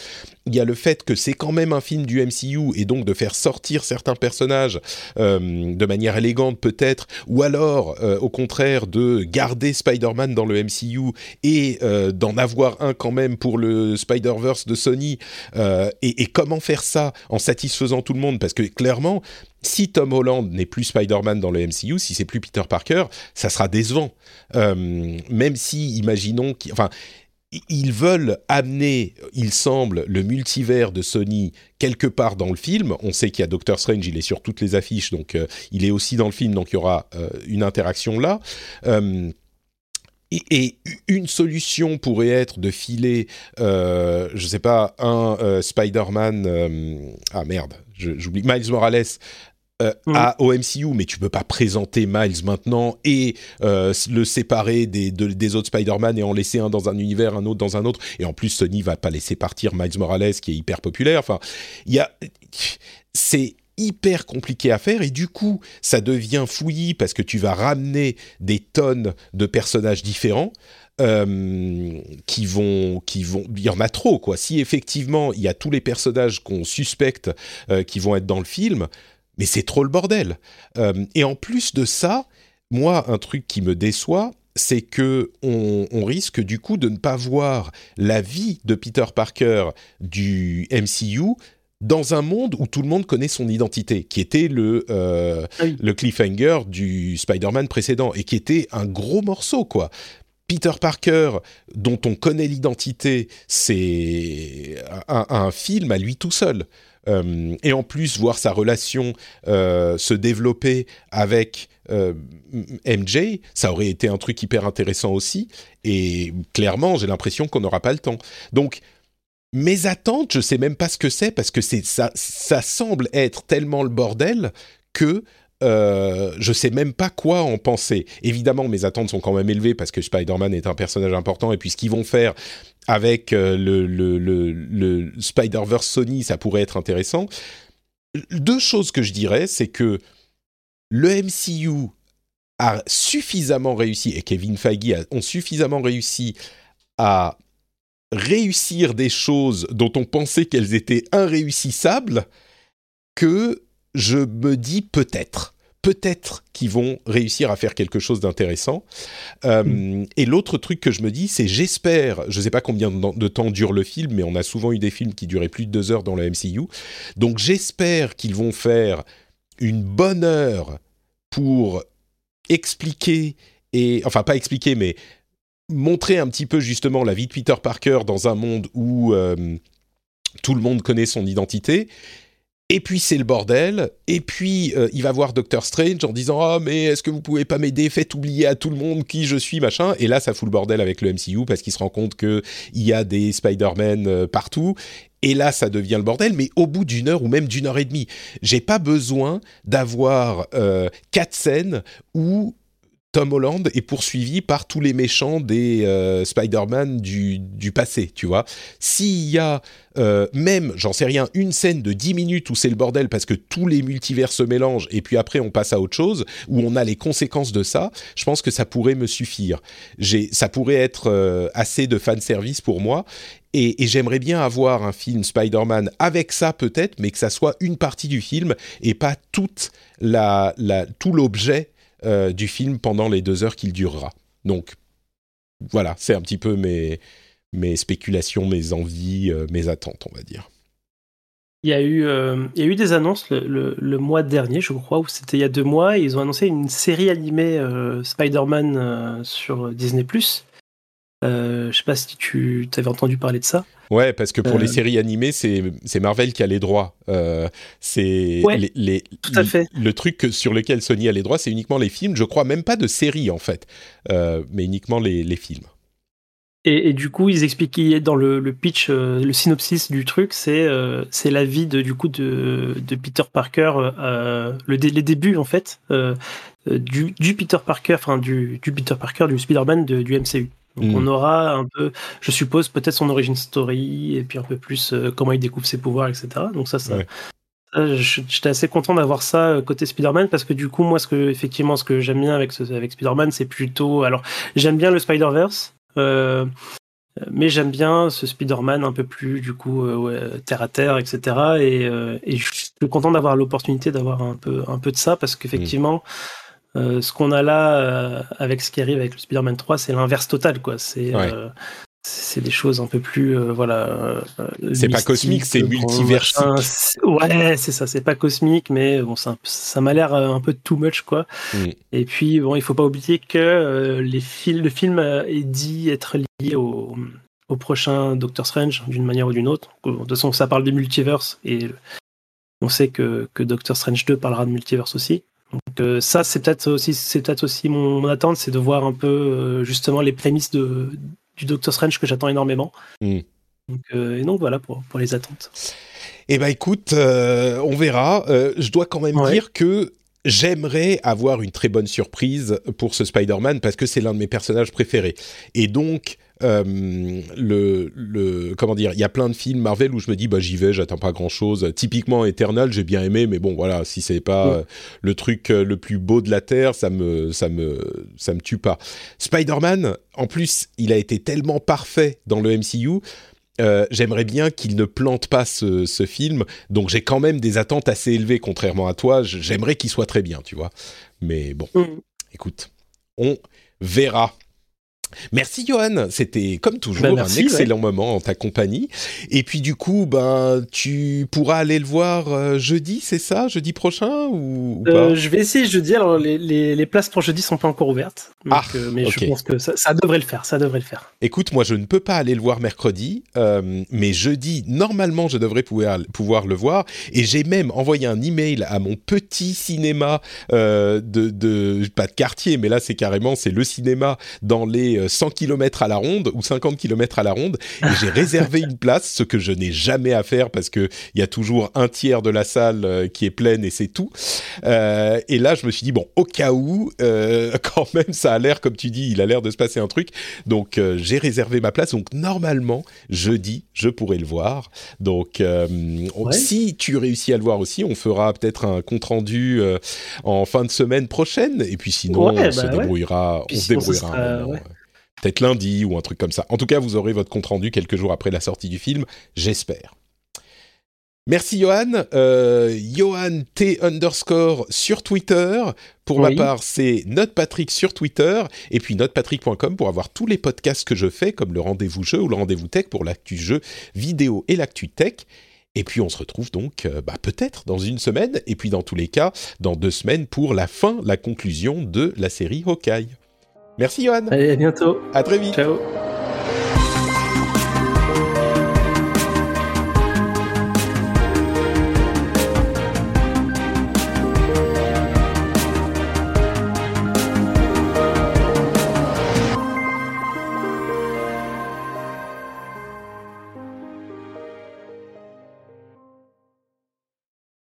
Il y a le fait que c'est quand même un film du MCU et donc de faire sortir certains personnages euh, de manière élégante peut-être, ou alors euh, au contraire de garder Spider-Man dans le MCU et euh, d'en avoir un quand même pour le Spider-Verse de Sony. Et comment faire ça en satisfaisant tout le monde? Parce que clairement, si Tom Holland n'est plus Spider-Man dans le MCU, si c'est plus Peter Parker, ça sera décevant. Euh, même si, imaginons, qu'- enfin, ils veulent amener, il semble, le multivers de Sony quelque part dans le film. On sait qu'il y a Doctor Strange, il est sur toutes les affiches, donc euh, il est aussi dans le film, donc il y aura euh, une interaction là. Et, une solution pourrait être de filer, je sais pas, un Spider-Man, ah merde, j'oublie, Miles Morales euh, à, au MCU, mais tu peux pas présenter Miles maintenant et euh, le séparer des, de- des autres Spider-Man et en laisser un dans un univers, un autre dans un autre. Et en plus, Sony va pas laisser partir Miles Morales qui est hyper populaire. Enfin, il y a, c'est hyper compliqué à faire et du coup, ça devient fouillis parce que tu vas ramener des tonnes de personnages différents. euh, qui vont, qui vont, il y en a trop quoi. Si effectivement il y a tous les personnages qu'on suspecte euh, qui vont être dans le film, mais c'est trop le bordel. Euh, et en plus de ça, moi, un truc qui me déçoit, c'est que on, on risque du coup de ne pas voir la vie de Peter Parker du MCU dans un monde où tout le monde connaît son identité, qui était le, euh, Ah oui. le cliffhanger du Spider-Man précédent, et qui était un gros morceau, quoi. Peter Parker, dont on connaît l'identité, c'est un, un film à lui tout seul. Euh, et en plus, voir sa relation euh, se développer avec euh, MJ, ça aurait été un truc hyper intéressant aussi. Et clairement, j'ai l'impression qu'on n'aura pas le temps. Donc, mes attentes, je sais même pas ce que c'est parce que ça semble être tellement le bordel que euh, je sais même pas quoi en penser. Évidemment, mes attentes sont quand même élevées parce que Spider-Man est un personnage important et puis ce qu'ils vont faire avec euh, le, Spider-Verse Sony, ça pourrait être intéressant. Deux choses que je dirais, c'est que le MCU a suffisamment réussi, et Kevin Feige ont suffisamment réussi à réussir des choses dont on pensait qu'elles étaient irréussissables, que je me dis peut-être. peut-être qu'ils vont réussir à faire quelque chose d'intéressant. Euh, et l'autre truc que je me dis, c'est j'espère, je ne sais pas combien de temps dure le film, mais on a souvent eu des films qui duraient plus de deux heures dans la MCU. Donc j'espère qu'ils vont faire une bonne heure pour expliquer et enfin pas expliquer, mais montrer un petit peu justement la vie de Peter Parker dans un monde où euh, tout le monde connaît son identité et puis c'est le bordel. Et puis euh, il va voir Doctor Strange en disant ah mais est-ce que vous pouvez pas m'aider? Faites oublier à tout le monde qui je suis machin. Et là ça fout le bordel avec le MCU parce qu'il se rend compte que il y a des Spider-Man euh, partout. Et là, ça devient le bordel, mais au bout d'une heure ou même d'une heure et demie, j'ai pas besoin d'avoir euh, quatre scènes où Tom Holland est poursuivi par tous les méchants des euh, Spider-Man du, du, passé, tu vois. S'il y a euh, même, j'en sais rien, une scène de 10 minutes où c'est le bordel parce que tous les multivers se mélangent et puis après on passe à autre chose, où on a les conséquences de ça, je pense que ça pourrait me suffire. Ça pourrait être euh, assez de fanservice pour moi. Et, j'aimerais bien avoir un film Spider-Man avec ça peut-être, mais que ça soit une partie du film et pas toute la, tout l'objet euh, du film pendant les deux heures qu'il durera. Donc voilà, c'est un petit peu mes, mes spéculations, mes envies, euh, mes attentes, on va dire. Il y, a eu, euh, il y a eu des annonces le, mois dernier, je crois, ou c'était il y a deux mois, ils ont annoncé une série animée Spider-Man sur Disney ⁇ je sais pas si tu avais entendu parler de ça. Ouais, parce que pour les euh, séries animées, c'est Marvel qui a les droits. Euh, c'est les, tout à fait. Le, truc sur lequel Sony a les droits, c'est uniquement les films. Je crois même pas de séries en fait, euh, mais uniquement les, les films. Et, du coup, ils expliquaient dans le, le pitch, le synopsis du truc, c'est c'est la vie de, du coup de, de Peter Parker, le les débuts en fait du, du, Peter Parker, enfin du, du Peter Parker du Spider-Man du MCU. Donc on mm. aura un peu, je suppose, peut-être son origin story et puis un peu plus euh, comment il découvre ses pouvoirs, etc. Donc ça, ça, j'étais assez content d'avoir ça euh, côté Spider-Man parce que du coup, moi, ce que effectivement, ce que j'aime bien avec, avec Spider-Man, c'est plutôt, alors j'aime bien le Spider-Verse. Euh, mais j'aime bien ce Spider-Man un peu plus du coup terre à terre, etc. Et, et je suis content d'avoir l'opportunité d'avoir un peu un peu de ça parce qu'effectivement, mm. Euh, ce qu'on a là euh, avec ce qui arrive avec le Spider-Man 3, c'est l'inverse total, quoi. C'est euh, c'est des choses un peu plus voilà. c'est pas cosmique, c'est multiversique. Ouais, c'est ça. C'est pas cosmique, mais bon, ça, ça m'a l'air un peu too much, quoi. Mm. Et puis bon, il faut pas oublier que les fils, le film est dit être lié au, au prochain Doctor Strange d'une manière ou d'une autre. De toute façon, ça parle de multiverse et on sait que, que Doctor Strange 2 parlera de multiverse aussi. Donc euh, ça, c'est peut-être aussi, c'est peut-être aussi mon, attente, c'est de voir un peu euh, justement les prémices de, du Doctor Strange que j'attends énormément. Hmm. Donc, euh, et donc voilà pour, pour les attentes. Eh ben écoute, on verra. je dois quand même dire que j'aimerais avoir une très bonne surprise pour ce Spider-Man parce que c'est l'un de mes personnages préférés. Et donc, euh, le, le, comment dire, il y a plein de films Marvel où je me dis bah j'y vais, j'attends pas grand chose. Typiquement Eternal, j'ai bien aimé, mais bon voilà, si c'est pas euh, le truc euh, le plus beau de la terre, ça me ça me ça me tue pas. Spider-Man, en plus, il a été tellement parfait dans le MCU. j'aimerais bien qu'il ne plante pas ce, ce film, donc j'ai quand même des attentes assez élevées, contrairement à toi. J'aimerais qu'il soit très bien, tu vois. Mais bon, mm. écoute, on verra. Merci Johan, c'était comme toujours bah, un excellent moment en ta compagnie. Et puis du coup, ben tu pourras aller le voir euh, jeudi, c'est ça, jeudi prochain ou, euh, pas? Je vais essayer jeudi. Alors les, les, les, places pour jeudi sont pas encore ouvertes, ah, euh, mais je pense que ça, ça, devrait le faire. Ça devrait le faire. Écoute, moi je ne peux pas aller le voir mercredi, mais jeudi normalement je devrais pouvoir pouvoir le voir. Et j'ai même envoyé un email à mon petit cinéma de, de pas de quartier, mais là c'est carrément c'est le cinéma dans les 100 euh, km à la ronde ou 50 km à la ronde et j'ai réservé une place, ce que je n'ai jamais à faire parce que il y a toujours un tiers de la salle euh, qui est pleine et c'est tout. Euh, et là, je me suis dit bon, au cas où, [laughs] quand même, ça a l'air comme tu dis, il a l'air de se passer un truc. Donc j'ai réservé ma place. Donc normalement, jeudi, je pourrai le voir. Donc si tu réussis à le voir aussi, on fera peut-être un compte rendu en fin de semaine prochaine. Et puis sinon, on, se bah débrouillera, on se débrouillera peut-être lundi ou un truc comme ça. En tout cas, vous aurez votre compte rendu quelques jours après la sortie du film, j'espère. Merci Johan. Euh, Johan T underscore sur Twitter. Pour ma part, c'est NotePatrick sur Twitter. Et puis notepatrick.com pour avoir tous les podcasts que je fais, comme le rendez-vous jeu ou le rendez-vous tech pour l'actu jeu vidéo et l'actu tech. Et puis on se retrouve donc euh, bah, peut-être dans une semaine, et puis dans tous les cas, dans deux semaines pour la fin, la conclusion de la série Hawkeye. Merci Johan. Allez, à bientôt. À très vite. Ciao.